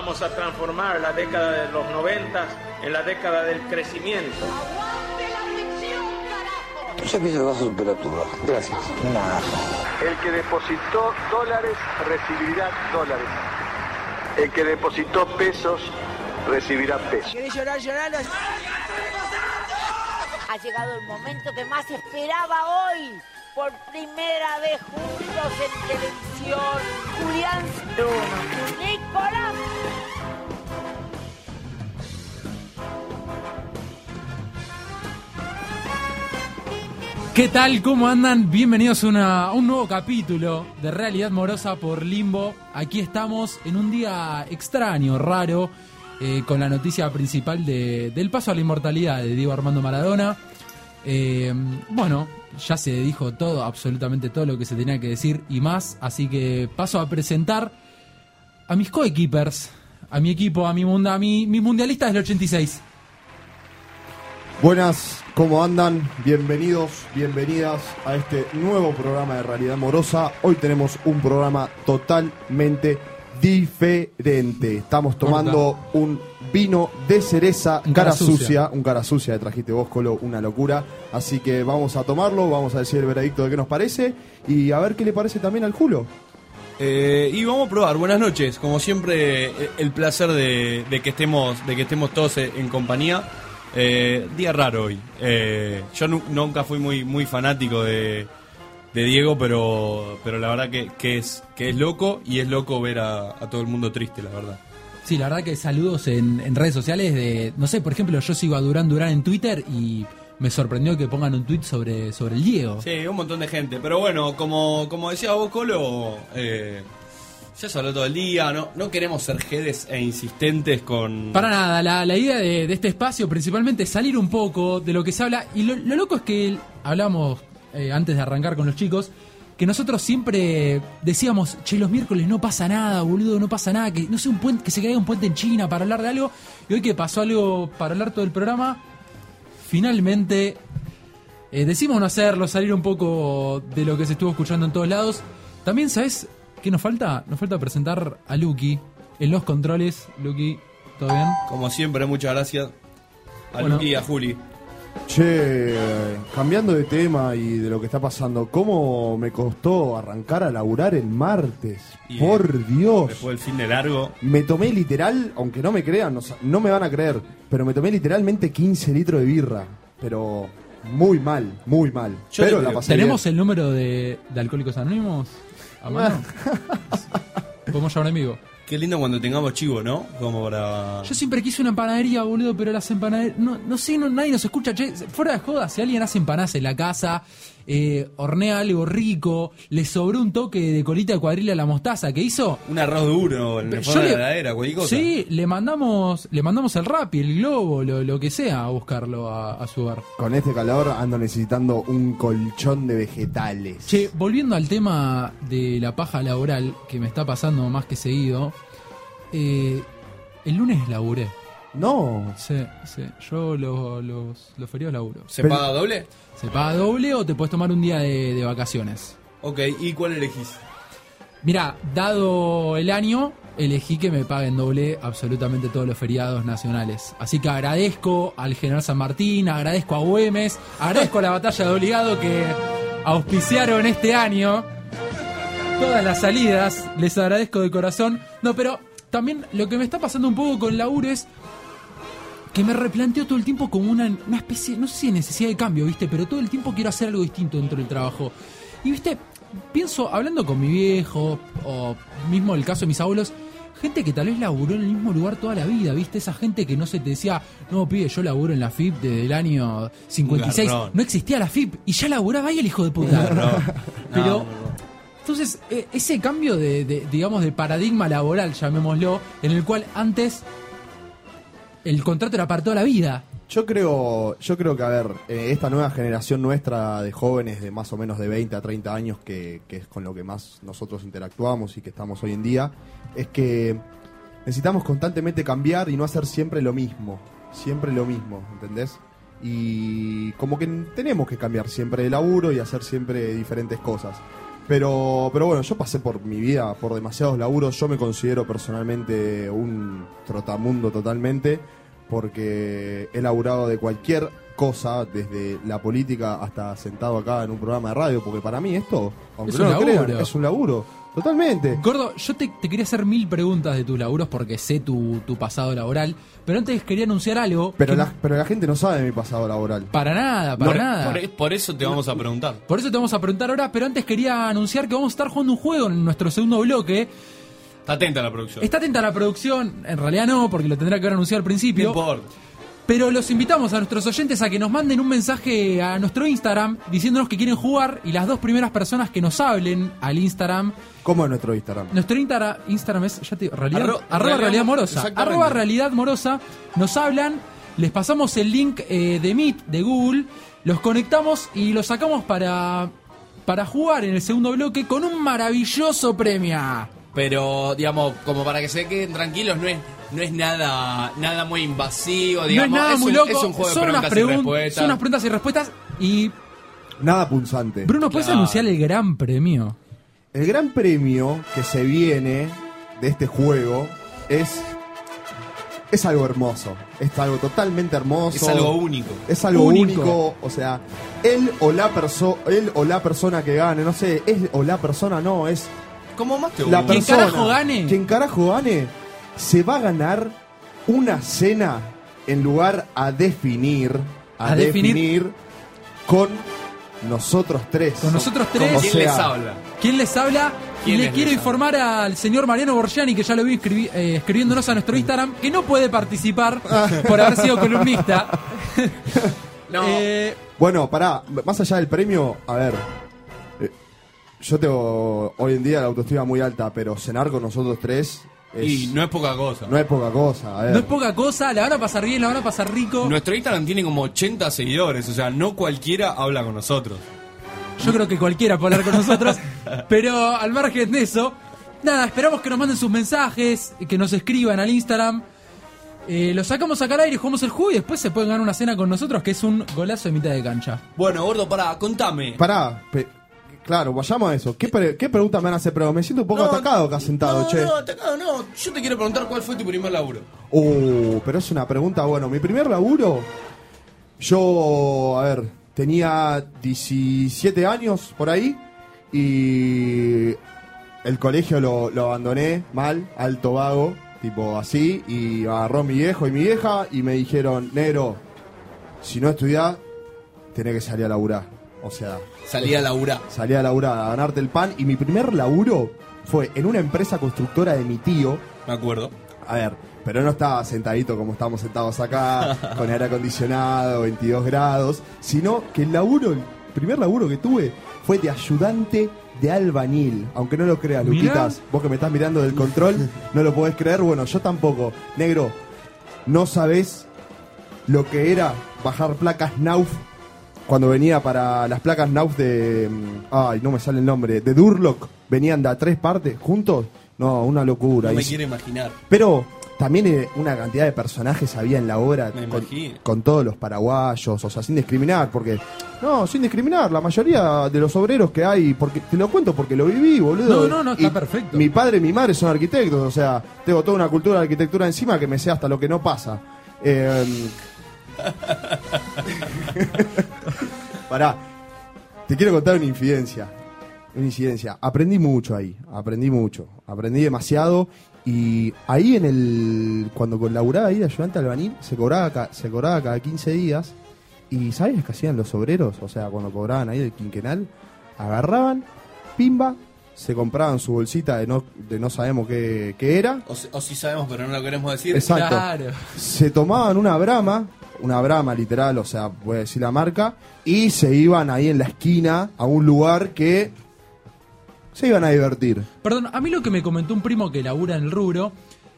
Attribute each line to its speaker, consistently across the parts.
Speaker 1: Vamos a transformar la década de los noventas en la década del crecimiento.
Speaker 2: Que bajo temperatura. Gracias. Nada.
Speaker 3: El que depositó dólares recibirá dólares. El que depositó pesos recibirá pesos.
Speaker 4: ¿Querés llorar, llorar?
Speaker 5: Ha llegado el momento que más esperaba hoy. Por primera vez juntos en televisión. Julián Bruno. Nicolás.
Speaker 6: ¿Qué tal? ¿Cómo andan? Bienvenidos a un nuevo capítulo de Realidad Morosa por Limbo. Aquí estamos en un día extraño, raro, eh, con la noticia principal de- del paso a la inmortalidad de Diego Armando Maradona. Eh, bueno, ya se dijo todo, absolutamente todo lo que se tenía que decir y más, así que paso a presentar a mis coequippers, a mi equipo, a mi, munda, a mi, mi mundialista del 86.
Speaker 7: Buenas, ¿cómo andan? Bienvenidos, bienvenidas a este nuevo programa de Realidad Morosa. Hoy tenemos un programa totalmente diferente. Estamos tomando un vino de cereza, cara
Speaker 6: cara sucia.
Speaker 7: sucia, un cara sucia que trajiste vos, Colo, una locura. Así que vamos a tomarlo, vamos a decir el veredicto de qué nos parece y a ver qué le parece también al Julo.
Speaker 8: Eh, y vamos a probar. Buenas noches. Como siempre, eh, el placer de, que estemos, de que estemos todos eh, en compañía. Día raro hoy. Yo nu- nunca fui muy, muy fanático de, Diego, pero, pero la verdad que, es, que es loco y es loco ver a, todo el mundo triste, la verdad.
Speaker 6: Sí, la verdad que saludos en, en redes sociales de, no sé, por ejemplo, yo sigo a Durán Durán en Twitter y me sorprendió que pongan un tweet sobre, sobre el Diego.
Speaker 8: Sí, un montón de gente. Pero bueno, como, como decía vos, Colo, eh, ya se habló todo el día. No, no queremos ser jedes e insistentes con.
Speaker 6: Para nada, la, la idea de, de este espacio principalmente es salir un poco de lo que se habla. Y lo, lo loco es que hablamos eh, antes de arrancar con los chicos, que nosotros siempre decíamos, che, los miércoles no pasa nada, boludo, no pasa nada, que no sé, un puente, que se caiga un puente en China para hablar de algo. Y hoy que pasó algo para hablar todo el programa, finalmente eh, decimos no hacerlo, salir un poco de lo que se estuvo escuchando en todos lados. También, ¿sabes qué nos falta? Nos falta presentar a Lucky en los controles. Lucky, ¿todo bien?
Speaker 8: Como siempre, muchas gracias a
Speaker 6: Bueno.
Speaker 8: Luqui y a Juli.
Speaker 7: Che, cambiando de tema y de lo que está pasando, ¿cómo me costó arrancar a laburar el martes?
Speaker 8: Y,
Speaker 7: Por Dios.
Speaker 8: Después del fin de largo.
Speaker 7: Me tomé literal, aunque no me crean, no, no me van a creer, pero me tomé literalmente 15 litros de birra. Pero muy mal, muy mal.
Speaker 8: Yo
Speaker 7: pero la pasé
Speaker 6: ¿Tenemos
Speaker 7: bien.
Speaker 6: el número de, de Alcohólicos Anónimos? ¿A mano? ¿Podemos llamar en vivo?
Speaker 8: Qué lindo cuando tengamos chivo, ¿no? Como para.
Speaker 6: Yo siempre quise una panadería, boludo, pero las empanaderías. No, no sé, no, nadie nos escucha. Che, fuera de joda, si alguien hace empanadas en la casa, eh, hornea algo rico, le sobró un toque de colita de cuadrilla a la mostaza que hizo.
Speaker 8: Un arroz duro el
Speaker 6: Yo le-
Speaker 8: la heladera, cualquier cosa.
Speaker 6: Sí, le mandamos, le mandamos el rap y el globo, lo, lo que sea, a buscarlo a, a su hogar.
Speaker 7: Con este calor ando necesitando un colchón de vegetales.
Speaker 6: Che, volviendo al tema de la paja laboral, que me está pasando más que seguido, eh, el lunes laburé.
Speaker 7: No,
Speaker 6: Sí, sí, yo lo- los, los feriados laburo.
Speaker 8: ¿Se
Speaker 7: Pero-
Speaker 8: paga doble?
Speaker 6: ¿Se paga doble o te puedes tomar un día de, de vacaciones?
Speaker 8: Ok, ¿y cuál elegís?
Speaker 6: Mira, dado el año, elegí que me paguen doble absolutamente todos los feriados nacionales. Así que agradezco al General San Martín, agradezco a Güemes, agradezco a la batalla de obligado que auspiciaron este año. Todas las salidas, les agradezco de corazón. No, pero también lo que me está pasando un poco con el laburo es que me replanteo todo el tiempo como una, una especie, no sé si de necesidad de cambio, ¿viste? Pero todo el tiempo quiero hacer algo distinto dentro del trabajo. Y, ¿viste? Pienso, hablando con mi viejo, o mismo el caso de mis abuelos, gente que tal vez laburó en el mismo lugar toda la vida, ¿viste? Esa gente que no se te decía, no, pibe, yo laburo en la FIP desde el año 56.
Speaker 8: garrón.
Speaker 6: No existía la FIP y ya laburaba ahí el hijo de puta. Pero,
Speaker 8: No, no, no.
Speaker 6: Entonces, eh, ese cambio de, de, digamos, de paradigma laboral, llamémoslo, en el cual antes el contrato era para toda la vida.
Speaker 7: yo creo, yo creo que, a ver, eh, esta nueva generación nuestra de jóvenes de más o menos de 20 a 30 años, que, que es con lo que más nosotros interactuamos y que estamos hoy en día, es que necesitamos constantemente cambiar y no hacer siempre lo mismo. Siempre lo mismo, ¿entendés? Y como que tenemos que cambiar siempre de laburo y hacer siempre diferentes cosas. Pero, pero bueno, yo pasé por mi vida por demasiados laburos. Yo me considero personalmente un trotamundo totalmente, porque he laburado de cualquier cosa, desde la política hasta sentado acá en un programa de radio, porque para mí esto, aunque
Speaker 6: Es
Speaker 7: no
Speaker 6: un
Speaker 7: lo crean, es un laburo. Totalmente.
Speaker 6: Gordo, yo te, te quería hacer mil preguntas de tus laburos porque sé tu, tu pasado laboral, pero antes quería anunciar algo.
Speaker 7: Pero
Speaker 6: que-
Speaker 7: la, pero la gente no sabe de mi pasado laboral.
Speaker 6: Para nada, para
Speaker 8: Por,
Speaker 6: nada.
Speaker 8: por- por eso te vamos a preguntar.
Speaker 6: Por eso te vamos a preguntar ahora, pero antes quería anunciar que vamos a estar jugando un juego en nuestro segundo bloque.
Speaker 8: Está atenta a la producción.
Speaker 6: Está atenta a la producción, en realidad no, porque lo tendrá que haber anunciado al
Speaker 8: No
Speaker 6: principio.
Speaker 8: importa.
Speaker 6: Pero los invitamos a nuestros oyentes a que nos manden un mensaje a nuestro Instagram diciéndonos que quieren jugar y las dos primeras personas que nos hablen al Instagram.
Speaker 7: ¿Cómo es nuestro Instagram?
Speaker 6: Nuestro Insta- Instagram es, ya te digo, realidad,
Speaker 8: Arro-
Speaker 6: arroba
Speaker 8: realidad-
Speaker 6: realidad morosa. Arroba realidad morosa. Nos hablan, les pasamos el link eh, de Meet de Google, los conectamos y los sacamos para, para jugar en el segundo bloque con un maravilloso premio.
Speaker 4: Pero, digamos, como para que se queden tranquilos, no es, no es nada, nada muy invasivo, digamos.
Speaker 6: no es nada
Speaker 4: es
Speaker 6: muy
Speaker 4: un,
Speaker 6: loco,
Speaker 4: es un juego de
Speaker 6: son, unas
Speaker 4: preguntas y respuestas.
Speaker 6: son unas preguntas y respuestas. Y
Speaker 7: Nada punzante.
Speaker 6: Bruno, ¿puedes
Speaker 4: Claro.
Speaker 6: anunciar el gran premio?
Speaker 7: El gran premio que se viene de este juego es. Es algo hermoso. Es algo totalmente hermoso.
Speaker 8: Es algo único.
Speaker 7: Es algo
Speaker 6: Único.
Speaker 7: único. O sea, él o la persona. Él o la persona que gane, no sé, es o la persona, no, es
Speaker 8: ¿Cómo más te
Speaker 7: la
Speaker 8: gusta?
Speaker 6: ¿Quién
Speaker 7: persona.
Speaker 6: carajo gane?
Speaker 7: Quien carajo gane se va a ganar una cena en lugar a definir. A,
Speaker 6: A definir.
Speaker 7: definir, con nosotros tres.
Speaker 6: Con nosotros tres.
Speaker 8: ¿Quién
Speaker 7: sea,
Speaker 8: les habla?
Speaker 6: ¿Quién les habla? Y
Speaker 8: ¿Quién
Speaker 6: le
Speaker 8: les
Speaker 6: quiero
Speaker 8: habla?
Speaker 6: informar al señor Mariano Borgiani, que ya lo vi escribi- eh, escribiéndonos a nuestro Instagram, que no puede participar por haber sido columnista.
Speaker 4: No,
Speaker 6: Eh,
Speaker 7: Bueno, pará, más allá del premio, a ver. eh, yo tengo hoy en día la autoestima muy alta, pero cenar con nosotros tres es,
Speaker 8: Y no es poca cosa.
Speaker 7: no es poca cosa. A ver.
Speaker 6: no es poca cosa, la van a pasar bien, la van a pasar rico.
Speaker 8: Nuestro Instagram tiene como 80 seguidores, o sea, no cualquiera habla con nosotros.
Speaker 6: Yo creo que cualquiera puede hablar con nosotros. pero al margen de eso, nada, esperamos que nos manden sus mensajes, que nos escriban al Instagram. Eh, lo sacamos acá al aire, jugamos el juego y después se pueden ganar una cena con nosotros, que es un golazo de mitad de cancha.
Speaker 8: Bueno, gordo, pará, contame.
Speaker 7: Pará, pe- claro, vayamos a eso. ¿Qué, pre- qué preguntas me van a hacer? Pero me siento un poco
Speaker 8: No,
Speaker 7: atacado acá sentado,
Speaker 8: no,
Speaker 7: che.
Speaker 8: No, atacado no. Yo te quiero preguntar cuál fue tu primer laburo.
Speaker 7: Uh, pero es una pregunta, bueno, mi primer laburo, yo, a ver, tenía 17 años por ahí y el colegio lo, lo abandoné mal, alto vago, tipo así, y agarró mi viejo y mi vieja y me dijeron, negro, si no estudiás, tenés que salir a laburar. O sea,
Speaker 4: salí a laburar.
Speaker 7: salí a laburar, a ganarte el pan y mi primer laburo fue en una empresa constructora de mi tío,
Speaker 8: Me acuerdo.
Speaker 7: a ver, pero no estaba sentadito como estamos sentados acá, con aire acondicionado, 22 grados, sino que el laburo, el primer laburo que tuve fue de ayudante de albañil. Aunque no lo creas. Luquitas, vos que me estás mirando del control, no lo podés creer, bueno, yo tampoco. Negro, no sabés lo que era bajar placas Nauf cuando venía para las placas Nauf de. mm, Ay, no me sale el nombre. De Durlock. Venían de a tres partes juntos. No, una locura.
Speaker 8: No me
Speaker 7: Y-
Speaker 8: quiero imaginar.
Speaker 7: pero también eh, una cantidad de personajes había en la obra
Speaker 8: Me
Speaker 7: con, con todos los paraguayos, o sea, sin discriminar, porque. No, sin discriminar, la mayoría de los obreros que hay, porque te lo cuento porque lo viví, boludo.
Speaker 6: No, no, no, está
Speaker 7: Y
Speaker 6: perfecto.
Speaker 7: Mi padre y mi madre son arquitectos, o sea, tengo toda una cultura de arquitectura encima que me sé hasta lo que no pasa. Eh, Pará, te quiero contar una infidencia. Una incidencia. Aprendí mucho ahí, aprendí mucho, aprendí demasiado y ahí en el cuando colaboraba ahí de ayudante albañil se cobraba ca- se cobraba cada 15 días y ¿sabes qué hacían los obreros? O sea, cuando cobraban ahí el quinquenal, agarraban, pimba, se compraban su bolsita de no de no sabemos qué, qué era,
Speaker 8: O, si- o si sabemos, pero no lo queremos decir.
Speaker 7: Exacto.
Speaker 6: Claro.
Speaker 7: se tomaban una brama, una brama literal, o sea, a decir la marca, y se iban ahí en la esquina a un lugar que se iban a divertir.
Speaker 6: Perdón, a mí lo que me comentó un primo que labura en el rubro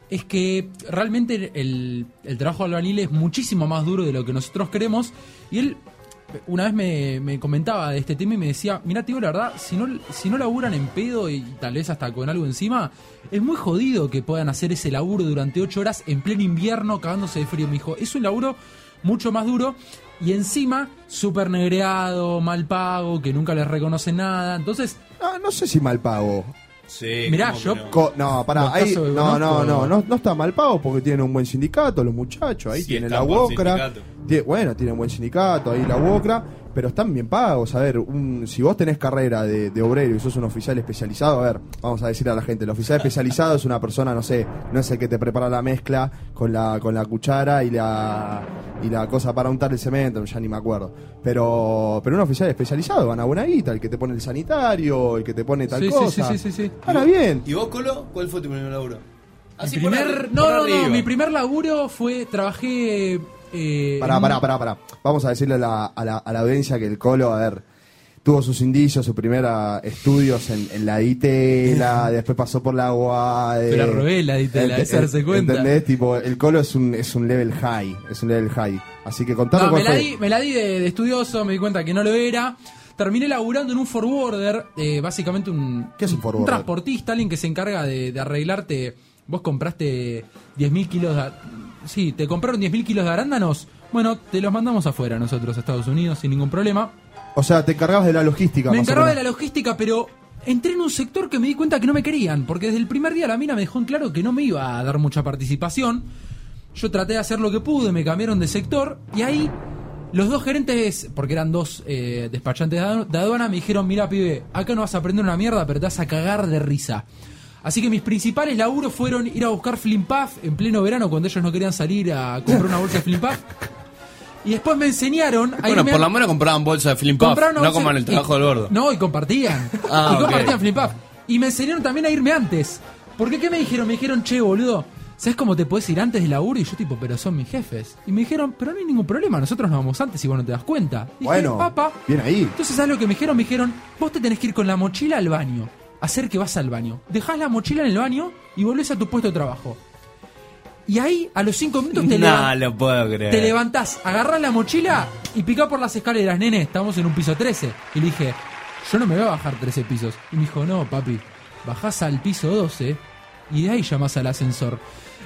Speaker 6: es que realmente el, trabajo albañil es muchísimo más duro de lo que nosotros queremos. Y él una vez me, me comentaba de este tema y me decía, mira, tío, la verdad, si no, si no laburan en pedo y tal vez hasta con algo encima, es muy jodido que puedan hacer ese laburo durante ocho horas en pleno invierno cagándose de frío. Me dijo, es un laburo mucho más duro y encima súper negreado, mal pago, que nunca les reconoce nada. Entonces,
Speaker 7: No, no sé si mal pago.
Speaker 8: Sí,
Speaker 6: Mirá,
Speaker 8: ¿cómo
Speaker 6: yo-
Speaker 8: no?
Speaker 7: No, pará, ahí, no, no, no, no, no está mal pago porque tienen un buen sindicato, los muchachos, ahí
Speaker 8: Sí,
Speaker 7: tienen
Speaker 8: están
Speaker 7: la UOCRA.
Speaker 8: sindicato.
Speaker 7: Tie- bueno, tienen buen sindicato, ahí la UOCRA, pero están bien pagos. A ver, un, si vos tenés carrera de, de obrero y sos un oficial especializado, a ver, vamos a decir a la gente, el oficial especializado es una persona, no sé, no es el que te prepara la mezcla con la, con la cuchara y la, y la cosa para untar el cemento, ya ni me acuerdo. Pero, pero un oficial especializado gana buena guita, el que te pone el sanitario, el que te pone tal
Speaker 6: Sí,
Speaker 7: cosa.
Speaker 6: sí, sí, sí, sí.
Speaker 7: Ahora bien,
Speaker 8: ¿Y vos, Colo? ¿Cuál fue tu primer laburo? Así
Speaker 6: Mi primer, no,
Speaker 8: por
Speaker 6: no, no,
Speaker 8: arriba.
Speaker 6: mi primer laburo fue, trabajé... Eh,
Speaker 7: Pará, pará, pará, pará. Vamos a decirle a la, a la, a la audiencia que el Colo, a ver, tuvo sus indicios, sus primeros estudios en, en la DITELA, después pasó por la.
Speaker 6: Se la robé la DITELA, es darse cuenta.
Speaker 7: ¿Entendés? Tipo, el Colo es un, es un level high, es un level high. Así que contame
Speaker 6: No, me la, di, me la di de, de estudioso, me di cuenta que no lo era. Terminé laburando en un forwarder, eh, básicamente un,
Speaker 7: ¿Qué es un forwarder?
Speaker 6: transportista, alguien que se encarga de, de arreglarte. Vos compraste 10.000 kilos de. Sí, te compraron 10.000 kilos de arándanos. Bueno, te los mandamos afuera nosotros, a Estados Unidos, sin ningún problema.
Speaker 7: O sea, te encargabas de la logística.
Speaker 6: Me encargaba de la logística, pero entré en un sector que me di cuenta que no me querían, porque desde el primer día la mina me dejó en claro que no me iba a dar mucha participación. Yo traté de hacer lo que pude, me cambiaron de sector y ahí los dos gerentes, porque eran dos eh, despachantes de aduana, me dijeron, mira pibe, acá no vas a aprender una mierda, pero te vas a cagar de risa. Así que mis principales laburos fueron ir a buscar Flimpaf en pleno verano cuando ellos no querían salir a comprar una bolsa de Flimpaf. Y después me enseñaron a
Speaker 8: Bueno,
Speaker 6: irme
Speaker 8: por
Speaker 6: a-
Speaker 8: lo menos compraban bolsa de Flim Puff,
Speaker 6: Compraron una
Speaker 8: no
Speaker 6: bolsa-
Speaker 8: como en el trabajo
Speaker 6: y-
Speaker 8: del gordo.
Speaker 6: No, y compartían.
Speaker 8: Ah,
Speaker 6: y compartían Flip Puff. Y me enseñaron también a irme antes. Porque ¿qué me dijeron? Me dijeron, che, boludo, ¿sabes cómo te puedes ir antes del laburo? Y yo tipo, pero son mis jefes. Y me dijeron, pero no hay ningún problema, nosotros nos vamos antes y vos no te das cuenta. Dije,
Speaker 7: Bueno,
Speaker 6: papá.
Speaker 7: bien ahí.
Speaker 6: Entonces, ¿sabes lo que me dijeron? Me dijeron, vos te tenés que ir con la mochila al baño. Hacer que vas al baño. Dejás la mochila en el baño y volvés a tu puesto de trabajo. Y ahí, a los cinco minutos, te
Speaker 8: No lo puedo creer.
Speaker 6: te levantás, agarrás la mochila y picás por las escaleras, nene, estamos en un piso 13. Y le dije, yo no me voy a bajar 13 pisos. Y me dijo, no, papi, bajás al piso 12 y de ahí llamás al ascensor.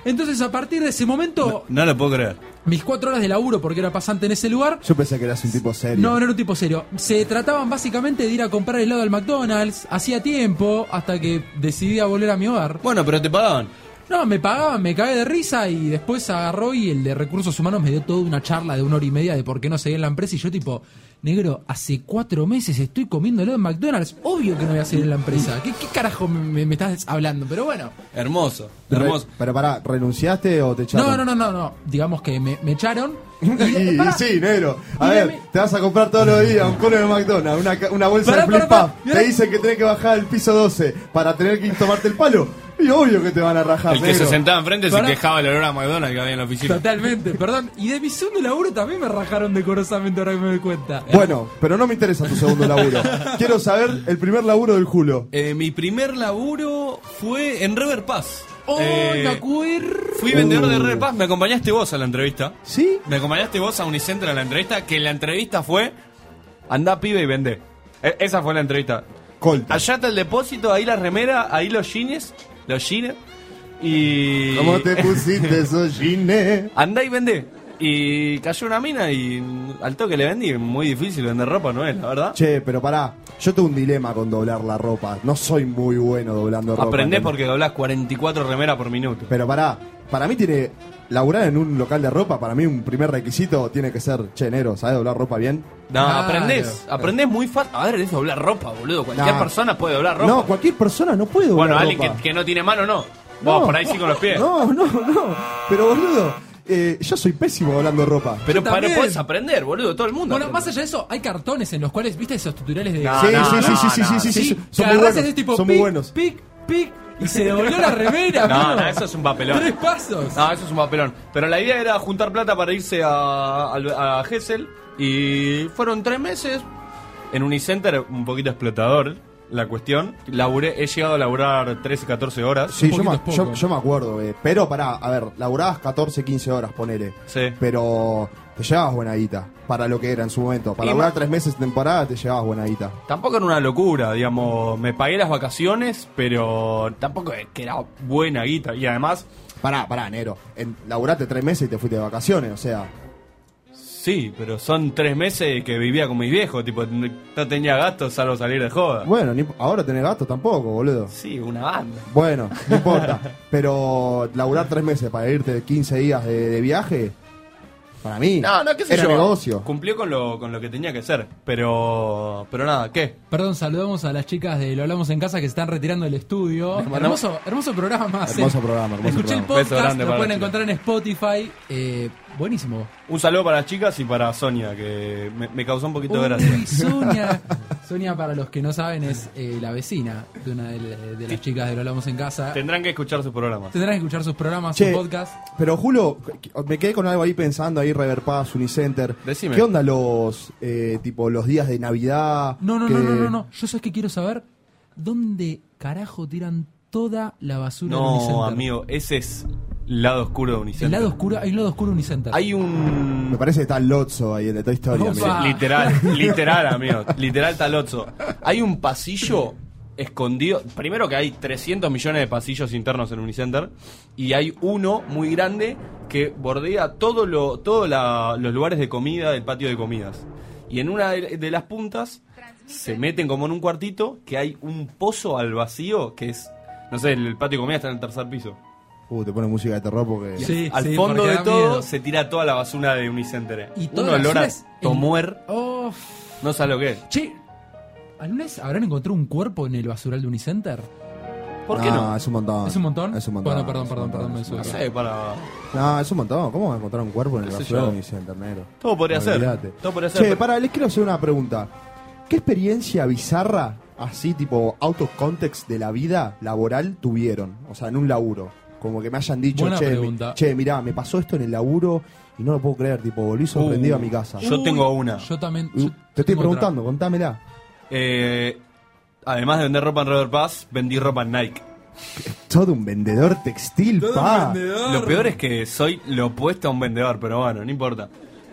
Speaker 6: Entonces, a partir de ese momento,
Speaker 8: No lo puedo creer.
Speaker 6: mis cuatro horas de laburo, porque era pasante en ese lugar,
Speaker 7: Yo pensé que eras un tipo serio.
Speaker 6: no, no era un tipo serio. Se trataban básicamente de ir a comprar helado al McDonald's, hacía tiempo, hasta que decidí a volver a mi hogar.
Speaker 8: Bueno, pero te pagaban.
Speaker 6: No, me pagaban, me cagué de risa y después agarró y el de recursos humanos me dio toda una charla de una hora y media de por qué no seguía en la empresa y yo tipo, negro, hace cuatro meses estoy comiendo helado en McDonald's, obvio que no voy a seguir en la empresa. ¿Qué, qué carajo me, estás hablando? Pero bueno.
Speaker 8: Hermoso, hermoso.
Speaker 7: pero pará, ¿renunciaste o te echaron?
Speaker 6: No, no, no, no, no. Digamos que me, me echaron.
Speaker 7: y, y
Speaker 6: Pará.
Speaker 7: sí, negro. A ver,
Speaker 6: me-
Speaker 7: te vas a comprar todos los días un cono de McDonald's, una, bolsa
Speaker 6: Pará,
Speaker 7: de flip. Te dicen que tenés que bajar al piso 12 para tener que tomarte el palo. Y obvio que te van a rajar,
Speaker 8: El que
Speaker 7: negro.
Speaker 8: se sentaba enfrente
Speaker 6: Pará.
Speaker 8: se quejaba del olor a McDonald's que había en la oficina.
Speaker 6: Totalmente, perdón. Y de mi segundo laburo también me rajaron decorosamente ahora que me doy cuenta.
Speaker 7: Bueno, pero no me interesa tu segundo laburo. Quiero saber el primer laburo del Julio.
Speaker 8: Eh, mi primer laburo fue en River Pass.
Speaker 6: ¡Oh,
Speaker 8: Eh,
Speaker 6: me acuerdo!
Speaker 8: Fui vendedor de
Speaker 7: Uh.
Speaker 8: River Pass. Me acompañaste vos a la entrevista.
Speaker 7: ¿Sí?
Speaker 8: Me acompañaste vos a Unicenter a la entrevista. Que la entrevista fue: Andá, pibe, y vende. E- esa fue la entrevista.
Speaker 7: Colta.
Speaker 8: Allá está el depósito, ahí la remera, ahí los jeans. Los jeans. Y.
Speaker 7: ¿Cómo te pusiste esos jeans?
Speaker 8: Andá y vende. Y cayó una mina y al toque le vendí. Muy difícil vender ropa, ¿no es? La verdad.
Speaker 7: Che, pero pará, yo tengo un dilema con doblar la ropa. No soy muy bueno doblando ropa.
Speaker 8: Aprendés porque doblás 44 remeras por minuto.
Speaker 7: Pero pará, para mí tiene. Laburar en un local de ropa, para mí un primer requisito tiene que ser, che, negro, ¿sabes doblar ropa bien?
Speaker 8: No,
Speaker 6: Claro.
Speaker 8: aprendés. Aprendés muy fácil. A ver, es doblar ropa, boludo. Cualquier
Speaker 7: No.
Speaker 8: persona puede doblar ropa.
Speaker 7: No, cualquier persona no puede doblar
Speaker 8: bueno, alguien que, que no tiene mano, no. Vos,
Speaker 7: No.
Speaker 8: por ahí sí con los pies.
Speaker 7: No, no, no. Pero boludo, eh, yo soy pésimo doblando ropa.
Speaker 8: Pero para
Speaker 6: también.
Speaker 8: puedes aprender, boludo. Todo el mundo.
Speaker 6: Bueno,
Speaker 8: aprende.
Speaker 6: más allá de eso, hay cartones en los cuales, ¿viste esos tutoriales de...
Speaker 8: No,
Speaker 7: sí,
Speaker 8: no,
Speaker 7: sí, sí,
Speaker 8: no,
Speaker 7: sí, sí,
Speaker 8: no,
Speaker 7: sí, sí, sí,
Speaker 6: Sí,
Speaker 7: son muy buenos.
Speaker 6: tipo,
Speaker 7: son muy buenos.
Speaker 6: Pic, pic, y se devolvió la remera,
Speaker 8: No,
Speaker 6: amigo.
Speaker 8: no, eso es un papelón.
Speaker 6: Tres pasos.
Speaker 8: No, eso es un papelón. Pero la idea era juntar plata para irse a, a, a Gessel. Y fueron tres meses. En Unicenter, un poquito explotador la cuestión. Laburé, he llegado a laburar 13, 14 horas.
Speaker 7: Sí, yo me, yo, yo me acuerdo, eh. pero pará, a ver, laburabas 14, 15 horas, ponele.
Speaker 8: Sí.
Speaker 7: Pero te llevabas buena guita para lo que era en su momento. Para
Speaker 8: ma-
Speaker 7: tres meses de temporada te llevabas buena guita.
Speaker 8: Tampoco era una locura, digamos. Me pagué las vacaciones, pero tampoco es que era buena guita. Y además,
Speaker 7: Pará, pará, negro. En, laburaste tres meses y te fuiste de vacaciones, o sea.
Speaker 8: Sí, pero son tres meses que vivía con mis viejos, tipo, no tenía gastos salvo salir de joda.
Speaker 7: Bueno, ni- ahora tenés gasto tampoco, boludo.
Speaker 8: Sí, una banda.
Speaker 7: Bueno, no importa. Pero laburar tres meses para irte de 15 días de, de viaje, para mí,
Speaker 8: No, no, qué sé
Speaker 7: era
Speaker 8: yo.
Speaker 7: negocio.
Speaker 8: Cumplió con lo, con lo que tenía que ser. Pero, pero nada, ¿qué?
Speaker 6: Perdón, saludamos a las chicas de Lo Hablamos en Casa que se están retirando del estudio. Hermoso, hermoso programa.
Speaker 7: Hermoso
Speaker 6: ¿eh?
Speaker 7: programa, hermoso
Speaker 6: Escuché el
Speaker 7: programa.
Speaker 8: Beso
Speaker 6: podcast, lo pueden encontrar en Spotify. Eh, buenísimo.
Speaker 8: Un saludo para las chicas y para Sonia, que me, me causó un poquito de gracia.
Speaker 6: Uy, Sonia. Sonia, para los que no saben, es eh, la vecina de una de, de las chicas de Lo Hablamos en Casa.
Speaker 8: Tendrán que escuchar sus programas.
Speaker 6: Tendrán que escuchar sus programas,
Speaker 7: Che,
Speaker 6: su podcast.
Speaker 7: Pero Julio, me quedé con algo ahí pensando ahí, Rever Paz, Unicenter.
Speaker 8: Decime.
Speaker 7: ¿Qué onda los eh, tipo los días de Navidad?
Speaker 6: No, no,
Speaker 7: que-
Speaker 6: no, no, no, no. Yo sé que quiero saber dónde carajo tiran toda la basura de
Speaker 8: No,
Speaker 6: Unicenter.
Speaker 8: amigo, ese es lado oscuro de Unicenter.
Speaker 6: El lado oscuro, hay un lado oscuro de Unicenter.
Speaker 8: Hay un...
Speaker 7: Me parece que está Lotso ahí en de Toy Story. Amigo.
Speaker 8: Literal, literal, amigo. Literal talotzo. Hay un pasillo escondido. Primero que hay 300 millones de pasillos internos en Unicenter. Y hay uno muy grande que bordea todo lo, todos la- los lugares de comida del patio de comidas. Y en una de, de las puntas se meten como en un cuartito que hay un pozo al vacío que es. No sé, el patio de comida está en el tercer piso.
Speaker 7: Uh, te pone música de terror porque.
Speaker 6: Sí,
Speaker 8: al
Speaker 6: sí,
Speaker 8: fondo
Speaker 6: porque
Speaker 8: de todo
Speaker 6: miedo.
Speaker 8: se tira toda la basura de Unicenter.
Speaker 6: Y
Speaker 8: un
Speaker 6: toda la
Speaker 8: olor a
Speaker 6: es en-
Speaker 8: tomuer.
Speaker 6: Oh,
Speaker 8: No sabes lo que es.
Speaker 6: che, ¿alguna vez habrán encontrado un cuerpo en el basural de Unicenter?
Speaker 8: ¿Por qué no?
Speaker 7: Es un montón.
Speaker 6: ¿Es un montón?
Speaker 7: Es un montón.
Speaker 6: Bueno, perdón,
Speaker 7: un
Speaker 6: perdón,
Speaker 7: montón,
Speaker 6: perdón,
Speaker 7: un
Speaker 8: No
Speaker 6: sube.
Speaker 8: sé, para.
Speaker 7: No, es un montón. ¿Cómo vas a encontrar un cuerpo en el basural de Unicenter, negro?
Speaker 8: Todo podría ser. Todo podría ser.
Speaker 7: Che,
Speaker 8: pero-
Speaker 7: para, les quiero hacer una pregunta. ¿Qué experiencia bizarra, así tipo out of context de la vida laboral tuvieron? O sea, en un laburo. Como que me hayan dicho,
Speaker 6: Buena
Speaker 7: che, mi-
Speaker 6: pregunta.
Speaker 7: che, mirá, me pasó esto en el laburo y no lo puedo creer. Tipo, volví sorprendido
Speaker 8: Uh,
Speaker 7: a mi casa.
Speaker 8: Yo tengo una.
Speaker 6: Yo también.
Speaker 7: Uh,
Speaker 6: yo
Speaker 7: Te estoy
Speaker 6: tengo
Speaker 7: preguntando, contámela.
Speaker 8: Eh, además de vender ropa en River Pass, vendí ropa en Nike.
Speaker 7: Todo un vendedor textil, pa.
Speaker 8: Lo peor es que soy lo opuesto a un vendedor, pero bueno, no importa.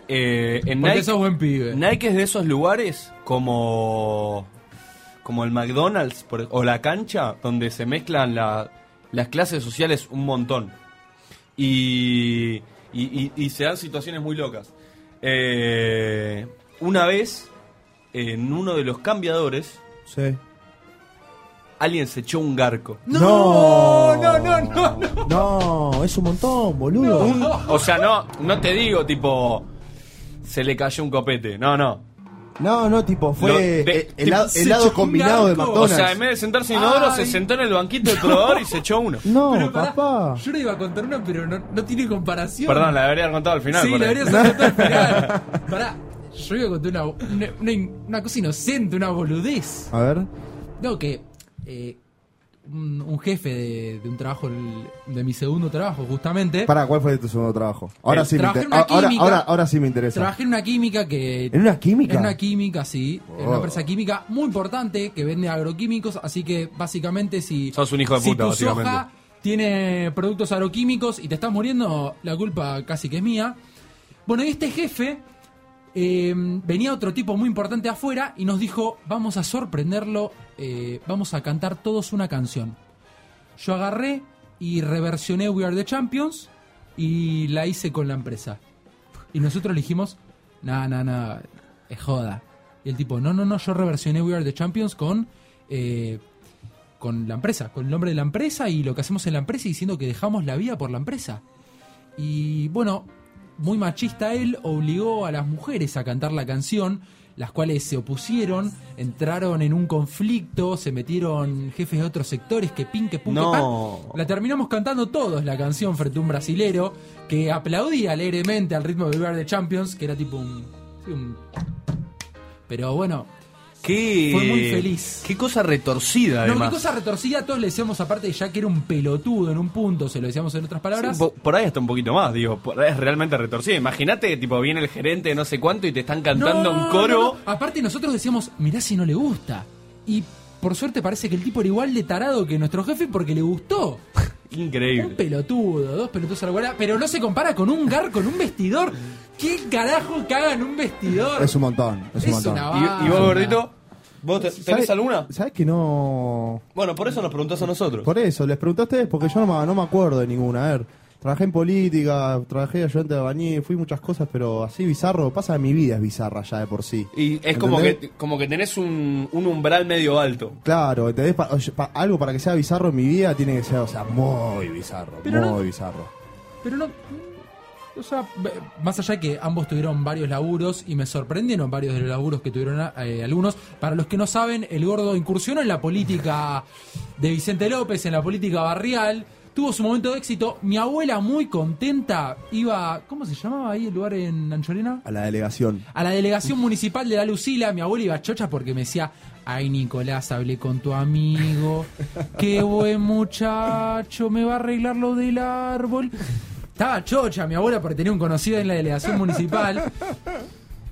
Speaker 8: Eh, en
Speaker 6: Porque
Speaker 8: Nike,
Speaker 6: sos buen pibe.
Speaker 8: Nike es de esos lugares como como el McDonald's por- o la cancha donde se mezclan la- las clases sociales un montón y, y, y- y se dan situaciones muy locas. Eh, una vez en uno de los cambiadores
Speaker 7: Sí.
Speaker 8: alguien se echó un garco.
Speaker 7: No,
Speaker 6: no, no, no, no.
Speaker 7: No, es un montón, boludo.
Speaker 8: Un- o sea, no, no te digo tipo se le cayó un copete. No, no.
Speaker 7: No, no, tipo, fue
Speaker 8: Lo- de-
Speaker 7: eh,
Speaker 8: tipo,
Speaker 7: helado,
Speaker 6: se
Speaker 7: helado
Speaker 6: un
Speaker 7: combinado de
Speaker 6: garco.
Speaker 8: O
Speaker 7: McDonald's.
Speaker 8: sea, en vez de sentarse en inodoro, se sentó en el banquito del probador y se echó uno.
Speaker 7: No,
Speaker 6: Pero pará,
Speaker 7: papá.
Speaker 6: Yo le iba a contar una, pero no, no tiene comparación.
Speaker 8: Perdón, la debería haber contado al final.
Speaker 6: Sí,
Speaker 8: por
Speaker 6: la
Speaker 8: ahí.
Speaker 6: haber contado al final. Pará, yo iba a contar una, una, una- una cosa inocente, una boludez.
Speaker 7: A ver.
Speaker 6: No, que eh, un, un jefe de, de un trabajo, el- de mi segundo trabajo, justamente.
Speaker 7: Para, ¿cuál fue tu segundo trabajo? Ahora
Speaker 6: Eh,
Speaker 7: sí me interesa. Ahora, ahora, ahora sí me interesa.
Speaker 6: Trabajé en una química que.
Speaker 7: ¿En una química?
Speaker 6: En una química, sí. En
Speaker 7: Oh.
Speaker 6: una empresa química muy importante que vende agroquímicos. Así que básicamente, si.
Speaker 8: Sos un hijo de
Speaker 6: si
Speaker 8: puta,
Speaker 6: tu
Speaker 8: básicamente.
Speaker 6: soja tiene productos agroquímicos y te estás muriendo, la culpa casi que es mía. Bueno, y este jefe. eh, venía otro tipo muy importante afuera y nos dijo: Vamos a sorprenderlo. Eh, vamos a cantar todos una canción. Yo agarré y reversioné We Are the Champions y la hice con la empresa. Y nosotros le dijimos, no, no, no, es joda. Y el tipo, no, no, no, yo reversioné We Are the Champions con, eh, con la empresa, con el nombre de la empresa y lo que hacemos en la empresa y diciendo que dejamos la vida por la empresa. Y bueno, muy machista él, obligó a las mujeres a cantar la canción, las cuales se opusieron, entraron en un conflicto, se metieron jefes de otros sectores que pin, que pum, que pan. La terminamos cantando todos la canción frente a un brasilero que aplaudía alegremente al ritmo de Are the Champions, que era tipo un... sí, un- Pero bueno,
Speaker 8: Qué,
Speaker 6: Fue muy feliz.
Speaker 8: Qué cosa retorcida,
Speaker 6: no,
Speaker 8: además.
Speaker 6: qué cosa retorcida, todos le decíamos aparte de ya que era un pelotudo en un punto, se lo decíamos en otras palabras.
Speaker 8: Sí, po- por ahí hasta un poquito más, digo. por ahí es realmente retorcida. Imagínate que tipo viene el gerente de no sé cuánto y te están cantando
Speaker 6: No,
Speaker 8: un coro.
Speaker 6: no, no. Aparte nosotros decíamos, mirá si no le gusta. Y por suerte parece que el tipo era igual de tarado que nuestro jefe porque le gustó. Un
Speaker 8: Increíble.
Speaker 6: pelotudo, dos pelotudos a la bola, pero no se compara con un gar, con un vestidor. ¿Qué carajo caga en un vestidor?
Speaker 7: Es un montón, es un
Speaker 6: Es
Speaker 7: montón.
Speaker 6: una
Speaker 8: ¿Y, y vos, gordito? ¿Vos te- tenés
Speaker 7: ¿Sabes-
Speaker 8: alguna?
Speaker 7: ¿Sabes que no...?
Speaker 8: Bueno, por eso nos preguntás a nosotros.
Speaker 7: Por eso, les pregunté a ustedes porque yo no me, no me acuerdo de ninguna. A ver, Trabajé en política, trabajé de ayudante de bañil, fui muchas cosas, pero así bizarro, pasa que mi vida es bizarra ya de por sí.
Speaker 8: Y es como
Speaker 7: ¿Entendés?
Speaker 8: que, como que tenés un, un umbral medio alto.
Speaker 7: Claro, ¿entendés? Pa- oye, pa- algo para que sea bizarro en mi vida tiene que ser, o sea, muy bizarro,
Speaker 6: Pero
Speaker 7: muy
Speaker 6: no-
Speaker 7: bizarro.
Speaker 6: Pero no. O sea, más allá de que ambos tuvieron varios laburos y me sorprendieron varios de los laburos que tuvieron eh, algunos. Para los que no saben, el gordo incursionó en la política de Vicente López, en la política barrial. Tuvo su momento de éxito. Mi abuela, muy contenta, iba. ¿Cómo se llamaba ahí el lugar en Anchorena?
Speaker 7: A la delegación.
Speaker 6: a la delegación municipal de la Lucila, mi abuela iba chocha porque me decía, ay Nicolás, hablé con tu amigo, qué buen muchacho, me va a arreglar lo del árbol. Estaba chocha mi abuela porque tenía un conocido en la delegación municipal.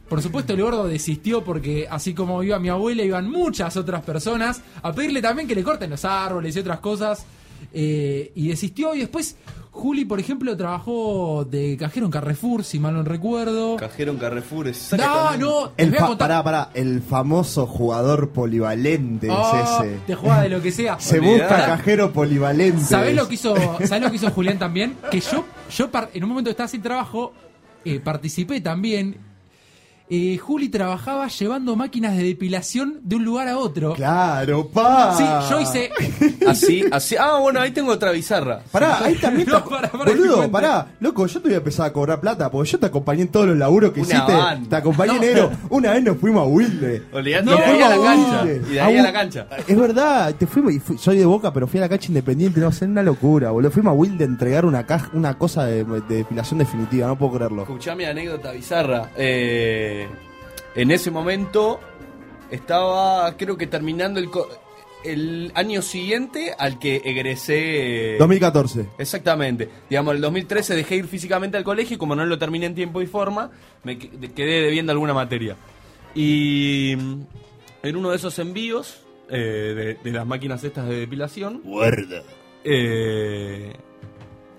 Speaker 6: Por supuesto el gordo desistió porque así como iba mi abuela, iban muchas otras personas a pedirle también que le corten los árboles y otras cosas. eh, y desistió y después Juli, por ejemplo, trabajó de cajero en Carrefour, si mal no recuerdo.
Speaker 8: Cajero en Carrefour,
Speaker 6: No,
Speaker 8: exactamente.
Speaker 6: no, les
Speaker 7: El
Speaker 6: voy a
Speaker 7: fa-
Speaker 6: contar.
Speaker 7: pará, pará, el famoso jugador polivalente
Speaker 6: Oh,
Speaker 7: es ese.
Speaker 6: Te juega de lo que sea.
Speaker 7: Se busca cajero polivalente.
Speaker 6: ¿Sabés lo que hizo, ¿sabés lo que hizo Julián también? Que yo, yo par- en un momento estaba sin trabajo, eh, participé también. Eh, Juli trabajaba llevando máquinas de depilación de un lugar a otro.
Speaker 7: Claro, pa.
Speaker 6: Sí, yo hice.
Speaker 8: Así, así. Ah, bueno, ahí tengo otra bizarra.
Speaker 7: Pará, ahí también
Speaker 6: No, pará,
Speaker 7: Boludo, pará. Loco, yo te voy a empezar a cobrar plata porque yo te acompañé en todos los laburos que
Speaker 8: Una
Speaker 7: hiciste.
Speaker 8: banda.
Speaker 7: Te acompañé negro. Una vez nos fuimos a Wilde.
Speaker 8: Olvidate,
Speaker 7: Nos
Speaker 8: y de ahí
Speaker 7: fuimos
Speaker 8: a la cancha.
Speaker 7: Wilde.
Speaker 8: Y de ahí a la cancha.
Speaker 7: Es verdad, te fuimos y fui- soy de Boca, pero fui a la cancha independiente, no sé, una locura, boludo. Fuimos a Wilde a entregar una caja, una cosa de, de depilación definitiva, no puedo creerlo.
Speaker 8: Escuchá mi anécdota bizarra. Eh, en ese momento estaba, creo que terminando el, co- el año siguiente al que egresé.
Speaker 7: 2014.
Speaker 8: Exactamente. Digamos, el 2013 dejé ir físicamente al colegio y como no lo terminé en tiempo y forma, me que- quedé debiendo alguna materia. Y mm, en uno de esos envíos eh, de, de las máquinas estas de depilación, eh,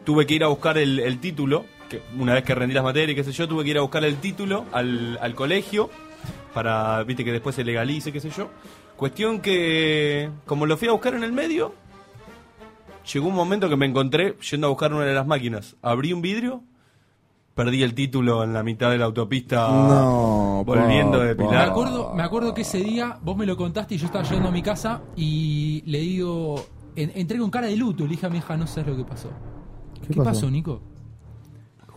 Speaker 8: tuve que ir a buscar el, el título, que una vez que rendí las materias, qué sé yo, tuve que ir a buscar el título al, al colegio para, viste, que después se legalice, qué sé yo. Cuestión que, como lo fui a buscar en el medio, llegó un momento que me encontré yendo a buscar una de las máquinas. Abrí un vidrio, perdí el título en la mitad de la autopista
Speaker 7: No,
Speaker 8: volviendo de
Speaker 7: papá.
Speaker 6: Me
Speaker 8: Pilar.
Speaker 6: acuerdo, me acuerdo que ese día vos me lo contaste y yo estaba llegando a mi casa y le digo. en- entré con cara de luto. Le dije a mi hija, no sabes lo que pasó. ¿Qué,
Speaker 7: pasó?
Speaker 6: pasó? Nico?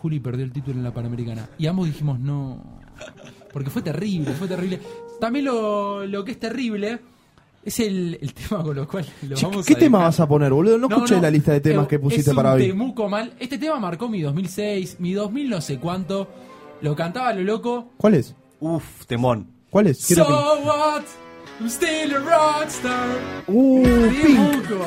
Speaker 6: Juli perdió el título en la Panamericana. Y ambos dijimos, no. Porque fue terrible, fue terrible. También lo, lo que es terrible es el, el tema con lo cual lo
Speaker 7: Che,
Speaker 6: vamos
Speaker 7: ¿Qué
Speaker 6: a
Speaker 7: tema
Speaker 6: dejar.
Speaker 7: vas a poner, boludo? No, escuché la lista de temas
Speaker 6: Eh,
Speaker 7: que pusiste
Speaker 6: es
Speaker 7: para
Speaker 6: un
Speaker 7: hoy.
Speaker 6: temuco mal. Este tema marcó mi 2006, mi 2000 no sé cuánto. Lo cantaba lo loco.
Speaker 7: ¿Cuál es?
Speaker 8: Uf, temón.
Speaker 7: ¿Cuál es?
Speaker 6: So what? I'm still a rockstar.
Speaker 7: Uh.
Speaker 6: Temuco.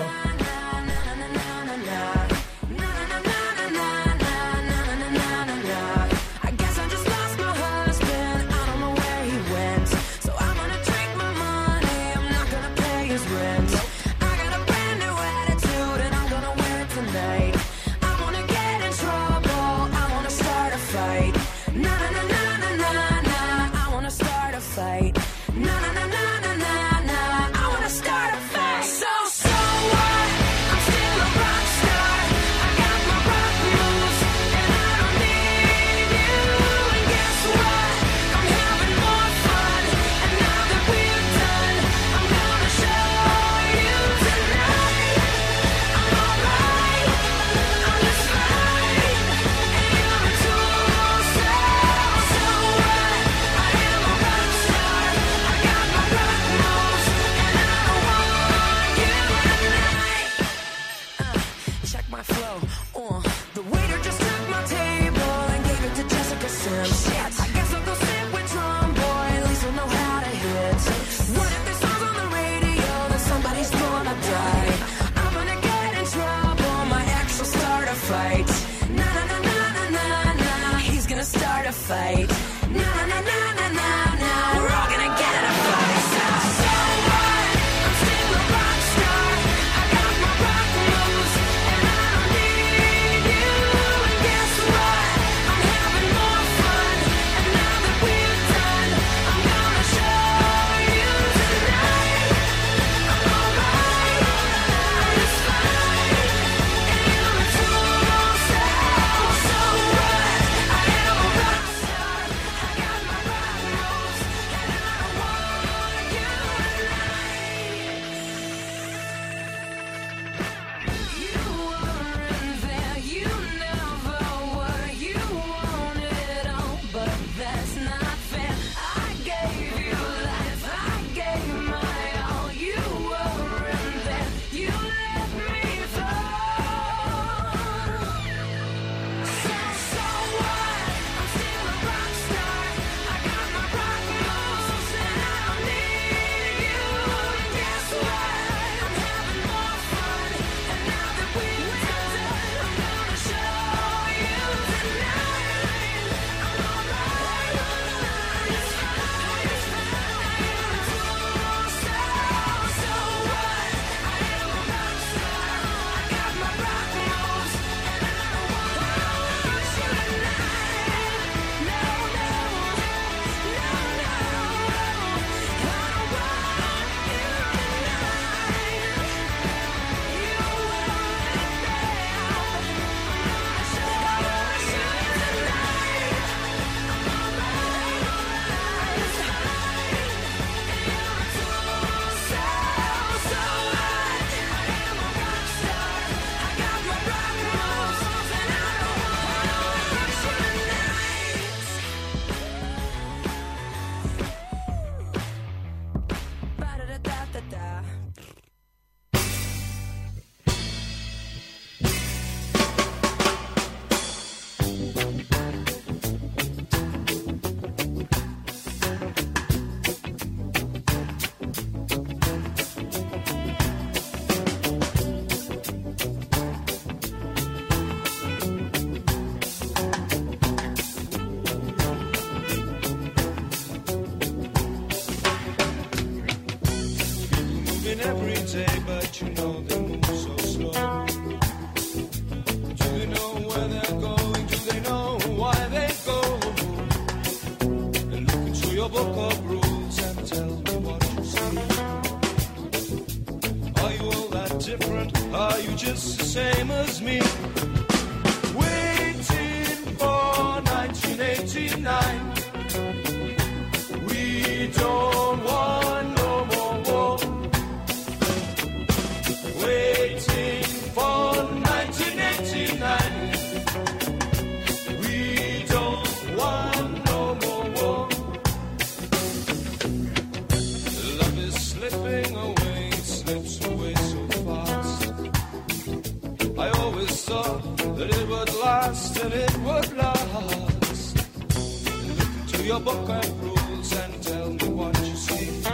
Speaker 9: Your book and rules and tell me what you see.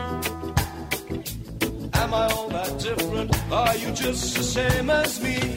Speaker 9: Am I all that different? Are you just the same as me?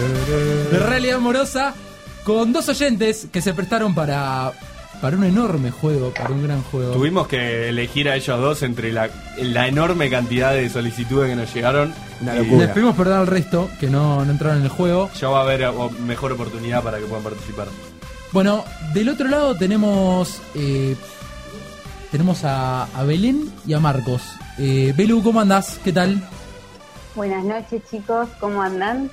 Speaker 6: De realidad amorosa con dos oyentes que se prestaron para, para un enorme juego, para un gran juego.
Speaker 8: Tuvimos que elegir a ellos dos entre la, la enorme cantidad de solicitudes que nos llegaron.
Speaker 7: Una locura.
Speaker 6: Les pedimos perdón al resto que no, no entraron en el juego.
Speaker 8: Ya va a haber o, mejor oportunidad para que puedan participar.
Speaker 6: Bueno, del otro lado tenemos eh, tenemos a, a Belén y a Marcos. Eh, Belu, ¿cómo andás? ¿Qué tal?
Speaker 10: Buenas noches chicos, ¿cómo andan?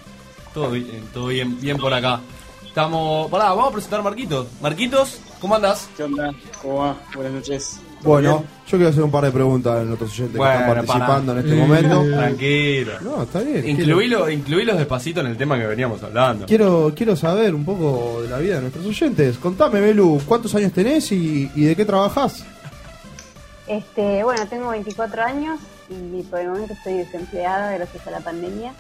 Speaker 8: Todo bien, todo bien, bien por acá. Estamos. Pará, vamos a presentar a Marquitos. Marquitos, ¿cómo andás?
Speaker 11: ¿Qué onda? ¿Cómo va? Buenas noches.
Speaker 7: Bueno, yo quiero hacer un par de preguntas a nuestros oyentes que están participando en este momento.
Speaker 8: Tranquilo.
Speaker 7: No, está bien.
Speaker 8: Incluílo, incluílos despacito en el tema que veníamos hablando.
Speaker 7: Quiero, quiero saber un poco de la vida de nuestros oyentes. Contame, Belu, ¿cuántos años tenés y, y de qué trabajás?
Speaker 10: Este, bueno, tengo 24 años y por el momento estoy desempleada gracias a la pandemia.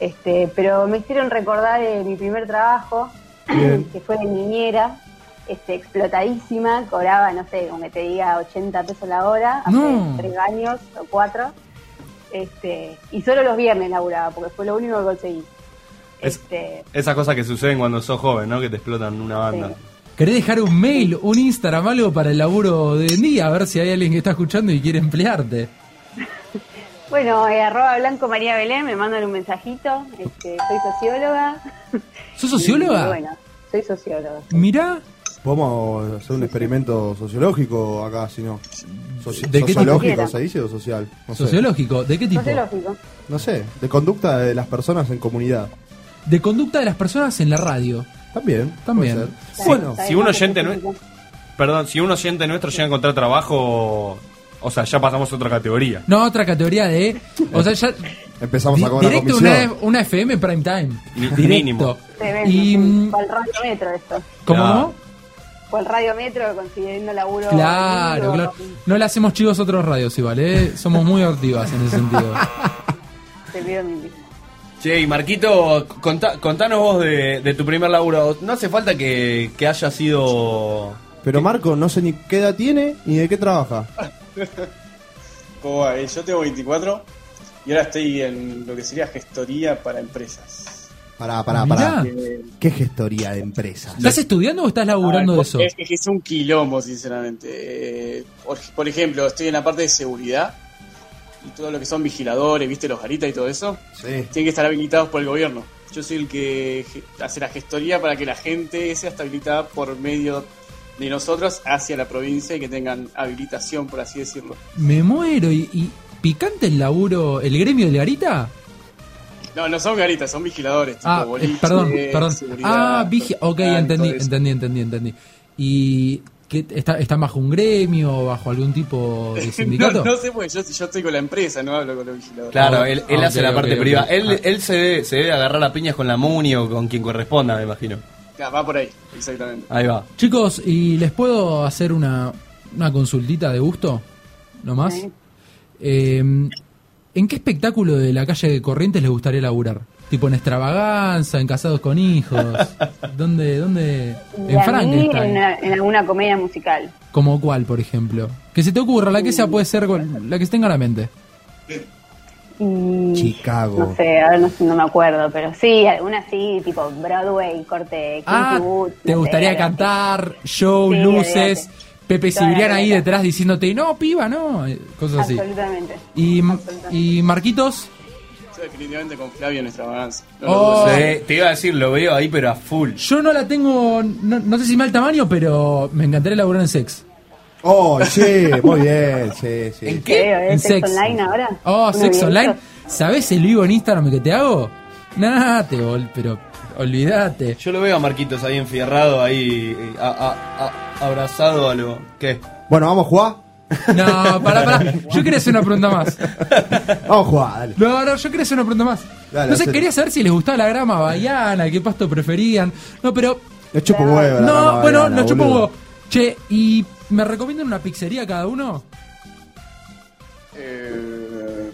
Speaker 10: Este, pero me hicieron recordar eh, mi primer trabajo,
Speaker 7: Bien.
Speaker 10: que fue de niñera, este, explotadísima, cobraba, no sé, como que te diga 80 pesos la hora, hace
Speaker 6: No.
Speaker 10: 3 años o 4. Este, y solo los viernes laburaba, porque fue lo único que conseguí.
Speaker 8: Es-
Speaker 10: Este,
Speaker 8: Esas cosas que suceden cuando sos joven, ¿no? Que te explotan una banda.
Speaker 10: Sí.
Speaker 6: ¿Querés dejar un mail, un Instagram, algo para el laburo de día? A ver si hay alguien que está escuchando y quiere emplearte.
Speaker 10: Bueno, eh, arroba blanco María Belén, me mandan un mensajito. Este, soy socióloga.
Speaker 6: ¿Sos socióloga?
Speaker 10: Y, bueno, soy socióloga.
Speaker 6: Mirá,
Speaker 7: Podemos hacer un experimento sociológico acá, si no. Soci-
Speaker 6: ¿De qué tipo?
Speaker 7: ¿Sociológico se dice o social? No sé.
Speaker 6: sociológico. ¿De qué tipo?
Speaker 10: Sociológico.
Speaker 7: No sé, de conducta de las personas en comunidad.
Speaker 6: De conducta de las personas en la radio.
Speaker 7: También.
Speaker 6: También.
Speaker 7: puede ser.
Speaker 8: Bueno, si un oyente nue- Perdón, si un oyente nuestro llega a encontrar trabajo, o sea, ya pasamos a otra categoría.
Speaker 6: No, otra categoría de. O sea, ya.
Speaker 7: Empezamos
Speaker 6: di-
Speaker 7: a cobrar
Speaker 6: directo
Speaker 7: comisión.
Speaker 6: una, una FM prime time.
Speaker 8: Ni-
Speaker 6: Directo. Y.
Speaker 10: sí.
Speaker 6: mm,
Speaker 10: radio metro esto.
Speaker 6: ¿Cómo
Speaker 8: Claro.
Speaker 10: el radio metro consiguiendo laburo.
Speaker 6: Claro, claro. No le hacemos chivos a otros radios igual, ¿eh? Somos muy activas en ese sentido.
Speaker 10: Te pido mil
Speaker 8: Che, y Marquito, contá- contanos vos de, de tu primer laburo. No hace falta que, que haya sido...
Speaker 7: Pero Marco, no sé ni qué edad tiene ni de qué trabaja.
Speaker 11: ¿Cómo va? Eh, Yo tengo 24 y ahora estoy en lo que sería gestoría para empresas.
Speaker 7: Pará, pará, pará.
Speaker 6: Mirá.
Speaker 7: ¿Qué gestoría de empresas?
Speaker 6: ¿Estás estudiando o estás laburando
Speaker 11: a
Speaker 6: de
Speaker 11: ver,
Speaker 6: eso?
Speaker 11: Es, que es un quilombo, sinceramente. Eh, por, por ejemplo, estoy en la parte de seguridad y todo lo que son vigiladores, viste, los garitas y todo eso,
Speaker 7: Sí.
Speaker 11: tienen que estar habilitados por el gobierno. Yo soy el que hace la gestoría para que la gente sea habilitada por medio de nosotros hacia la provincia y que tengan habilitación, por así decirlo.
Speaker 6: Me muero. ¿Y, y picante el laburo, el gremio de Garita?
Speaker 11: No, no son garitas, son vigiladores. Tipo
Speaker 6: Ah, eh,
Speaker 11: boliche,
Speaker 6: perdón, perdón.
Speaker 11: seguridad,
Speaker 6: Ah, vigia. Ok, entendí, entendí, entendí, entendí. ¿Y qué, está, está bajo un gremio o bajo algún tipo de sindicato?
Speaker 11: no, no sé, porque yo, yo estoy con la empresa, no hablo con los vigiladores.
Speaker 8: Claro, él, él
Speaker 6: Ah,
Speaker 8: hace la parte
Speaker 6: ok.
Speaker 8: privada. Él,
Speaker 6: Ah.
Speaker 8: él se, debe, se debe agarrar a piñas con la Muni o con quien corresponda, me imagino.
Speaker 11: Ah, va por ahí, exactamente.
Speaker 8: Ahí va.
Speaker 6: Chicos, ¿y les puedo hacer una, una consultita de gusto? ¿Nomás?
Speaker 10: Sí.
Speaker 6: Eh, ¿En qué espectáculo de la calle de Corrientes les gustaría laburar? ¿Tipo en Extravaganza, en Casados con Hijos? ¿Dónde? dónde?
Speaker 10: Y
Speaker 6: En Frankenstein.
Speaker 10: en, una- en alguna comedia musical.
Speaker 6: ¿Como cuál, por ejemplo? Que se te ocurra, la que sea puede ser la que se tenga a la mente.
Speaker 10: Y,
Speaker 7: Chicago.
Speaker 10: no sé, ahora no, sé, no me acuerdo, pero sí, alguna así, tipo Broadway, corte
Speaker 6: Ah,
Speaker 10: Boots,
Speaker 6: ¿te
Speaker 10: no sé,
Speaker 6: gustaría cantar, show,
Speaker 10: Sí,
Speaker 6: luces. Pepe Cibrián ahí detrás diciéndote, no, piba, no, cosas así.
Speaker 10: Absolutamente.
Speaker 6: Y,
Speaker 10: Absolutamente.
Speaker 6: y Marquitos,
Speaker 11: Yo definitivamente con Flavio en extravaganza. No
Speaker 6: Oh.
Speaker 8: Sí, te iba a decir, lo veo ahí, pero a full.
Speaker 6: yo no la tengo, no, no sé si mal tamaño, pero me encantaría laburar en sex.
Speaker 7: Oh, sí, muy bien, sí, sí.
Speaker 8: ¿En
Speaker 10: ¿Qué? ¿Es
Speaker 6: En
Speaker 10: sex
Speaker 6: sex.
Speaker 10: online ahora?
Speaker 6: Oh,
Speaker 10: ¿Unos
Speaker 6: sex online. ¿Sabés el vivo en Instagram que te hago? Nah, te vol- pero olvídate.
Speaker 8: Yo lo veo a Marquitos ahí enfierrado, ahí a- a- a- abrazado a lo... ¿Qué?
Speaker 7: Bueno, ¿vamos a jugar?
Speaker 6: No, pará, pará. Yo quería hacer una pregunta más.
Speaker 7: Vamos a jugar, dale.
Speaker 6: No, no, yo quería hacer una pregunta más.
Speaker 7: Dale,
Speaker 6: no sé, quería saber si les gustaba la grama bahiana, qué pasto preferían. No, pero.
Speaker 7: Le chupo huevo.
Speaker 6: no, bueno, no chupo huevo. Che, ¿y me recomiendan una pizzería cada uno?
Speaker 11: Eh,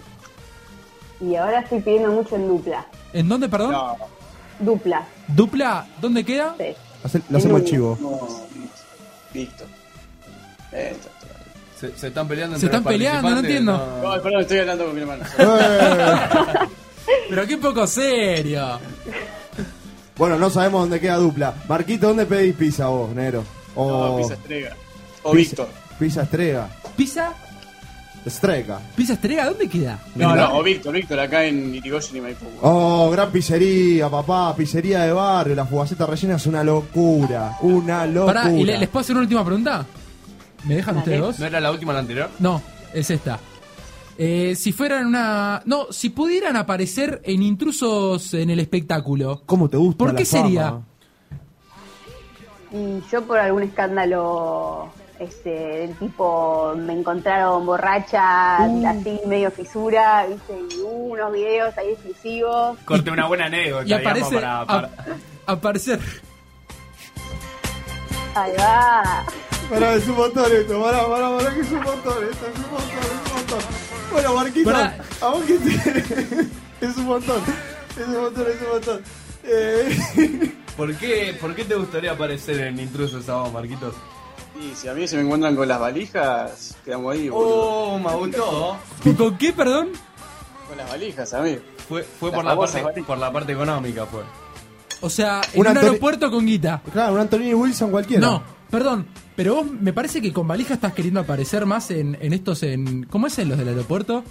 Speaker 10: Y ahora estoy pidiendo mucho en dupla.
Speaker 6: ¿En dónde, perdón?
Speaker 11: no,
Speaker 10: Dupla,
Speaker 6: ¿Dupla? ¿Dónde queda?
Speaker 10: sí.
Speaker 7: Hace- Lo hacemos chivo.
Speaker 11: no, listo.
Speaker 8: Se, se están peleando
Speaker 6: Se
Speaker 8: entre
Speaker 6: están
Speaker 8: los
Speaker 6: peleando, no entiendo.
Speaker 11: No, perdón, estoy hablando con mi hermano.
Speaker 7: Eh.
Speaker 6: Pero qué poco serio.
Speaker 7: Bueno, no sabemos dónde queda dupla. Marquito, ¿dónde pedís pizza vos, negro? O
Speaker 11: No, pizza estrega. O Víctor.
Speaker 7: Pizza estrega.
Speaker 6: ¿Pizza?
Speaker 7: Estrega.
Speaker 6: ¿Pizza estrega? ¿Dónde queda?
Speaker 11: No, no, o Víctor, Víctor, acá en Irigoyen y Maipú.
Speaker 7: Oh, gran pizzería, papá. Pizzería de barrio. La fugaceta rellena es una locura. Una locura.
Speaker 6: Pará, ¿y le- les puedo hacer una última pregunta? ¿Me dejan
Speaker 10: Dale.
Speaker 6: ustedes dos?
Speaker 8: ¿No era la última la anterior?
Speaker 6: No, es esta. Eh, si fueran una. No, si pudieran aparecer en intrusos en el espectáculo.
Speaker 7: ¿Cómo te gusta
Speaker 6: ¿Por
Speaker 7: la
Speaker 6: qué
Speaker 7: fama?
Speaker 6: sería?
Speaker 10: Y yo por algún escándalo este, del tipo me encontraron borracha,
Speaker 6: Uh.
Speaker 10: así medio fisura, viste, y unos videos ahí exclusivos.
Speaker 4: Corte una buena anécdota,
Speaker 6: Y
Speaker 4: digamos,
Speaker 6: aparece.
Speaker 4: para, para-
Speaker 6: a- aparecer.
Speaker 10: Ahí va.
Speaker 7: Pará, es un montón esto. Pará, pará, pará, que es un montón esto. Es un montón, es un montón. Bueno, Marquito,
Speaker 6: Pará.
Speaker 7: ¿a vos qué te... Es un montón. Es un montón, es un montón. Eh...
Speaker 8: ¿Por qué, ¿Por qué te gustaría aparecer en Intrusos a vos, Marquitos?
Speaker 11: Y si a mí se me encuentran con las valijas, quedamos ahí, boludo.
Speaker 8: Oh, me gustó.
Speaker 6: ¿Con qué, perdón?
Speaker 11: Con las valijas, a mí.
Speaker 8: Fue, por, la parte,
Speaker 11: valijas.
Speaker 8: por la parte económica, fue.
Speaker 6: O sea, en
Speaker 7: Un
Speaker 6: aeropuerto con guita.
Speaker 7: Claro, un Antonini Wilson cualquiera.
Speaker 6: No, perdón. Pero vos me parece que con valija estás queriendo aparecer más en, en estos en. ¿Cómo es en los del aeropuerto?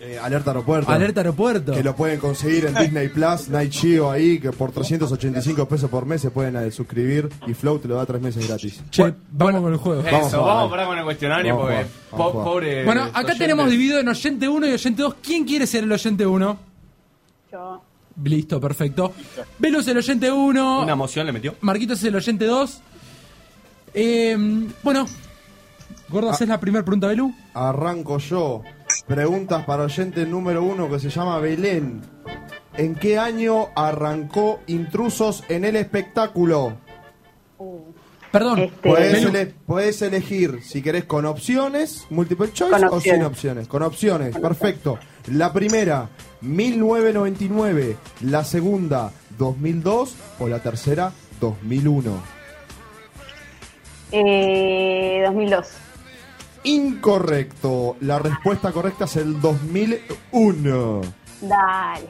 Speaker 7: Eh, alerta aeropuerto.
Speaker 6: Alerta aeropuerto.
Speaker 7: Que lo pueden conseguir en Disney Plus, Night Geo ahí, que por 385 pesos por mes se pueden eh, suscribir y Flow te lo da tres meses gratis.
Speaker 6: Che, vamos con el juego.
Speaker 8: Eso,
Speaker 7: Vamos a
Speaker 8: vamos, a parar con el cuestionario
Speaker 7: Vamos
Speaker 8: porque
Speaker 7: jugar,
Speaker 8: po- pobre.
Speaker 6: Bueno, acá
Speaker 8: oyentes.
Speaker 6: tenemos dividido en oyente 1 y oyente 2. ¿Quién quiere ser el oyente 1?
Speaker 10: Yo.
Speaker 6: Listo, perfecto. Velus el oyente 1.
Speaker 8: Una emoción le metió.
Speaker 6: Marquitos es el oyente 2. Eh, bueno, Gordo, ¿haces la primera pregunta, Belu?
Speaker 7: Arranco yo. Preguntas para oyente número uno que se llama Belén. ¿En qué año arrancó Intrusos en el espectáculo?
Speaker 6: Perdón,
Speaker 10: Este,
Speaker 6: Belu.
Speaker 7: ele- elegir si querés con opciones, multiple choice
Speaker 10: Con
Speaker 7: o sin
Speaker 10: opciones.
Speaker 7: opciones. Con opciones, perfecto. La primera, 1999. La segunda, 2002. O la tercera, 2001.
Speaker 10: eh, 2002.
Speaker 7: Incorrecto. La respuesta correcta es el 2001.
Speaker 10: Dale.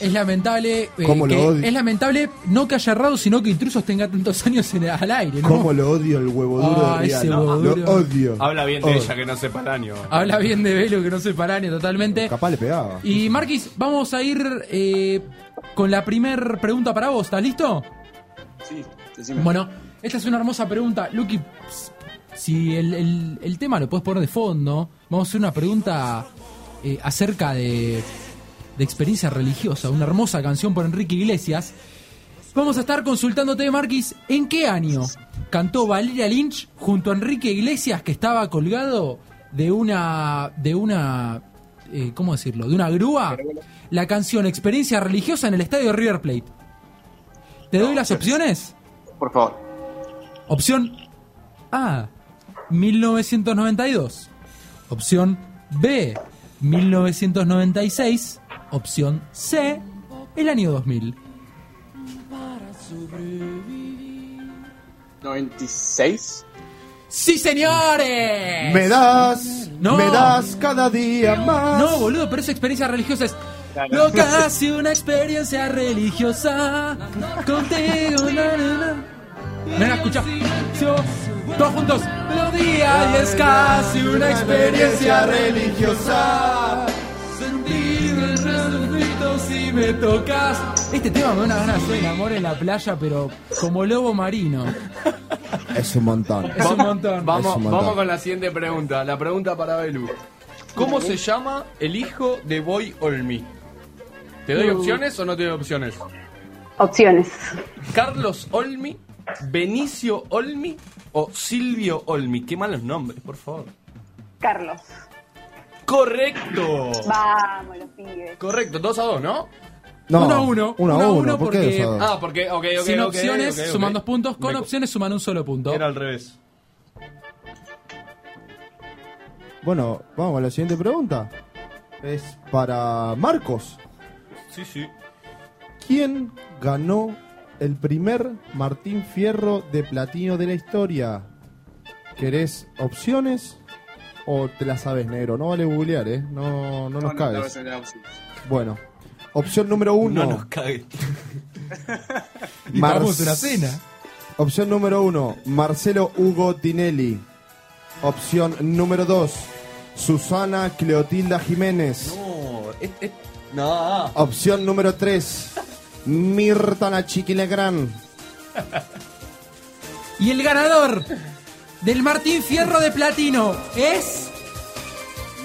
Speaker 6: Es lamentable. eh,
Speaker 7: ¿Cómo lo
Speaker 6: que-
Speaker 7: odio?
Speaker 6: es lamentable no que haya errado, sino que Intrusos tenga tantos años en, al aire, ¿no?
Speaker 7: ¿Cómo lo odio el huevo duro
Speaker 6: Ah,
Speaker 7: de Real?
Speaker 6: ese
Speaker 7: No,
Speaker 6: huevo
Speaker 7: lo odio.
Speaker 8: Habla bien de
Speaker 7: Odio.
Speaker 8: ella que no sepa el año.
Speaker 6: Habla bien de Velo que no se para totalmente.
Speaker 7: Capaz le pegaba.
Speaker 6: Y Marquis, vamos a ir eh, con la primer pregunta para vos. ¿Estás listo?
Speaker 11: Sí, decime.
Speaker 6: Bueno, esta es una hermosa pregunta. Lucky, si el, tema lo puedes poner de fondo, vamos a hacer una pregunta eh, acerca de, de experiencia religiosa. Una hermosa canción por Enrique Iglesias. Vamos a estar consultándote, Marquis, ¿en qué año cantó Valeria Lynch junto a Enrique Iglesias que estaba colgado de una. de una. eh, ¿Cómo decirlo? de una grúa? La canción Experiencia Religiosa en el estadio River Plate. ¿Te doy las opciones?
Speaker 11: Por favor.
Speaker 6: Opción A, 1992. Opción B, 1996. Opción C, el año 2000.
Speaker 11: 96.
Speaker 6: ¡Sí, señores!
Speaker 7: Me das,
Speaker 6: No.
Speaker 7: me das cada día más.
Speaker 6: No, boludo, pero esa experiencia religiosa es lo casi una experiencia religiosa contigo. Na, na, na. Mira, escucha. Todos juntos. Melodía y es casi una experiencia religiosa. Sentir el grito si me tocas. Este tema me da una ganas de hacer el amor en la playa, pero como lobo marino.
Speaker 7: Es un montón.
Speaker 6: Es un montón.
Speaker 8: Vamos,
Speaker 7: Es un montón.
Speaker 8: vamos con la siguiente pregunta. La pregunta para Belu. ¿Cómo se llama el hijo de Boy Olmi? ¿Te doy
Speaker 10: Uh.
Speaker 8: opciones o no te doy opciones?
Speaker 10: Opciones.
Speaker 8: Carlos Olmi, Benicio Olmi o Silvio Olmi. Qué malos nombres, por favor.
Speaker 10: Carlos.
Speaker 8: Correcto.
Speaker 10: Vamos, los pibes.
Speaker 8: Correcto, 2 a 2, ¿no?
Speaker 7: No,
Speaker 6: Uno a uno.
Speaker 7: Uno
Speaker 6: a uno
Speaker 7: uno. ¿Por qué
Speaker 6: porque-
Speaker 7: dos a dos?
Speaker 8: Ah, porque, ok, ok.
Speaker 6: Sin
Speaker 8: ok,
Speaker 6: opciones
Speaker 8: ok, ok.
Speaker 6: suman dos puntos, con
Speaker 8: Me-
Speaker 6: opciones suman un solo punto.
Speaker 8: Era al revés.
Speaker 7: Bueno, vamos a la siguiente pregunta. Es para Marcos.
Speaker 8: Sí, sí.
Speaker 7: ¿Quién ganó el primer Martín Fierro de platino de la historia? ¿Querés opciones o te la sabes, negro? No vale googlear, ¿eh? No, no nos
Speaker 11: No, no,
Speaker 7: cagues.
Speaker 11: no, no, no, sí.
Speaker 7: Bueno, opción número uno.
Speaker 8: No nos cague.
Speaker 6: Y una cena.
Speaker 7: Opción número uno, Marcelo Hugo Tinelli. Opción número dos, Susana Cleotilda Jiménez.
Speaker 8: No, es, es- no.
Speaker 7: Opción número 3. Mirta Nachiqui Legrand.
Speaker 6: Y el ganador del Martín Fierro de Platino es.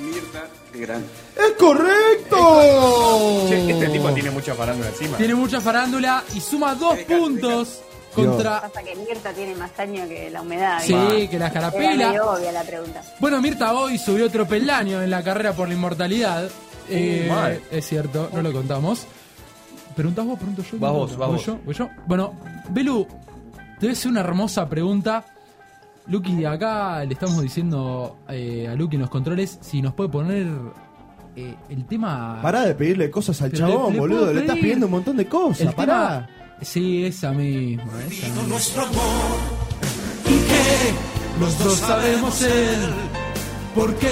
Speaker 11: Mirta Legrand.
Speaker 7: ¡Es correcto!
Speaker 8: Che, este tipo tiene mucha farándula encima.
Speaker 6: Tiene mucha farándula y suma dos puntos contra.
Speaker 10: Pasa que Mirta tiene más año que la humedad.
Speaker 6: Sí, que la
Speaker 10: Era medio obvia la pregunta.
Speaker 6: Bueno, Mirta hoy subió otro peldaño en la carrera por la inmortalidad. Eh,
Speaker 8: mal.
Speaker 6: es cierto, no lo contamos. ¿Preguntas vos? ¿Pregunto yo?
Speaker 8: Vas vos, vas
Speaker 6: ¿Voy
Speaker 8: vos.
Speaker 6: yo? ¿Voy yo? Bueno, Belu, te voy a hacer una hermosa pregunta. Lucky, de acá le estamos diciendo eh, a Lucky en los controles si nos puede poner eh, el tema.
Speaker 7: Pará de pedirle cosas al
Speaker 6: Pero
Speaker 7: chabón,
Speaker 6: le
Speaker 7: boludo. Le estás pidiendo un montón de cosas.
Speaker 6: el
Speaker 7: Pará.
Speaker 6: tema. Sí, esa misma. Esa misma.
Speaker 12: nuestro amor
Speaker 6: y que los dos sabemos ser. Porque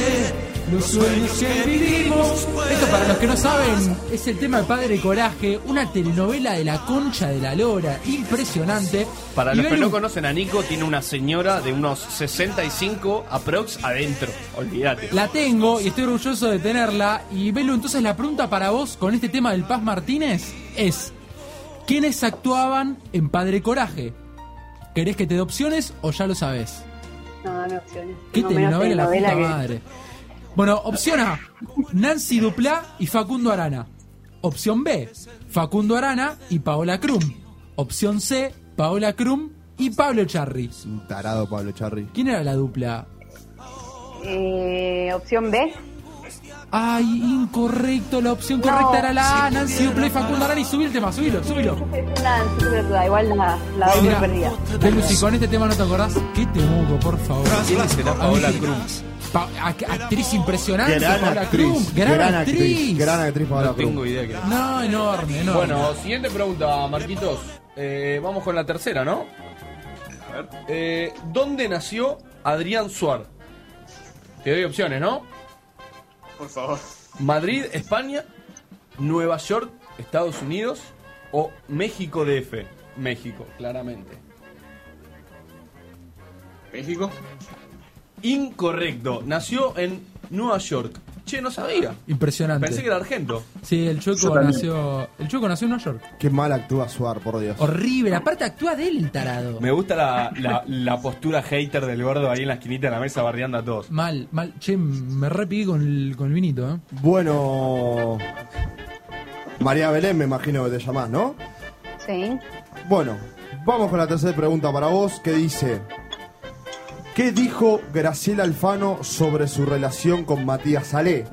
Speaker 6: los sueños que vivimos. Esto para los que no saben, es el tema de Padre Coraje, una telenovela de la concha de la lora, impresionante.
Speaker 8: Para
Speaker 6: Y
Speaker 8: los que no conocen a Nico, tiene una señora de unos 65 aprox adentro. Olvídate.
Speaker 6: La tengo y estoy orgulloso de tenerla. Y Belu, entonces la pregunta para vos con este tema del Paz Martínez es: ¿quiénes actuaban en Padre Coraje? ¿Querés que te dé opciones o ya lo sabés?
Speaker 10: No, dame opciones.
Speaker 6: ¿Qué
Speaker 10: menos
Speaker 6: telenovela la puta
Speaker 10: telenovela que-
Speaker 6: madre? Bueno, opción A, Nancy Duplá y Facundo Arana. Opción B, Facundo Arana y Paola Krum. Opción C, Paola Krum y Pablo Charri.
Speaker 7: Un tarado Pablo Charri.
Speaker 6: ¿Quién era la dupla?
Speaker 10: Eh, opción B.
Speaker 6: Ay, incorrecto, la opción
Speaker 10: No.
Speaker 6: correcta era la A, Nancy Duplá y Facundo Arana. Y subí el tema, subilo, subilo.
Speaker 10: Es duda. Igual la, la
Speaker 6: Mira,
Speaker 10: perdida.
Speaker 6: Con este tema no te acordás, ¿qué te mudo, por favor?
Speaker 8: ¿Quién será Paola Cruz?
Speaker 6: Pa- actriz impresionante,
Speaker 7: Gran
Speaker 6: Paola
Speaker 7: actriz.
Speaker 6: Krum. Gran, actriz.
Speaker 7: Gran actriz Paola
Speaker 8: No tengo idea que
Speaker 6: No, enorme, enorme.
Speaker 8: Bueno, siguiente pregunta, Marquitos. Eh, vamos con la tercera, ¿no? A ver. Eh, ¿Dónde nació Adrián Suar? Te doy opciones, ¿no?
Speaker 11: Por favor.
Speaker 8: Madrid, España, Nueva York, Estados Unidos o México DF. México, claramente.
Speaker 11: ¿México?
Speaker 8: Incorrecto. Nació en Nueva York. Che, no sabía.
Speaker 6: Impresionante.
Speaker 8: Pensé que era argento.
Speaker 6: Sí, el
Speaker 7: también.
Speaker 6: nació. El chueco nació en Nueva York.
Speaker 7: Qué mal actúa Suar, por Dios.
Speaker 6: Horrible. Aparte actúa de él, tarado.
Speaker 8: Me gusta la, la- la postura hater del gordo ahí en la esquinita de la mesa bardeando a todos.
Speaker 6: Mal, mal. Che, me repigué con el, con el vinito, ¿eh?
Speaker 7: Bueno. María Belén, me imagino que te llamás, ¿no?
Speaker 10: Sí.
Speaker 7: Bueno, vamos con la tercera pregunta para vos, que dice... ¿Qué dijo Graciela Alfano sobre su relación con Matías Salé?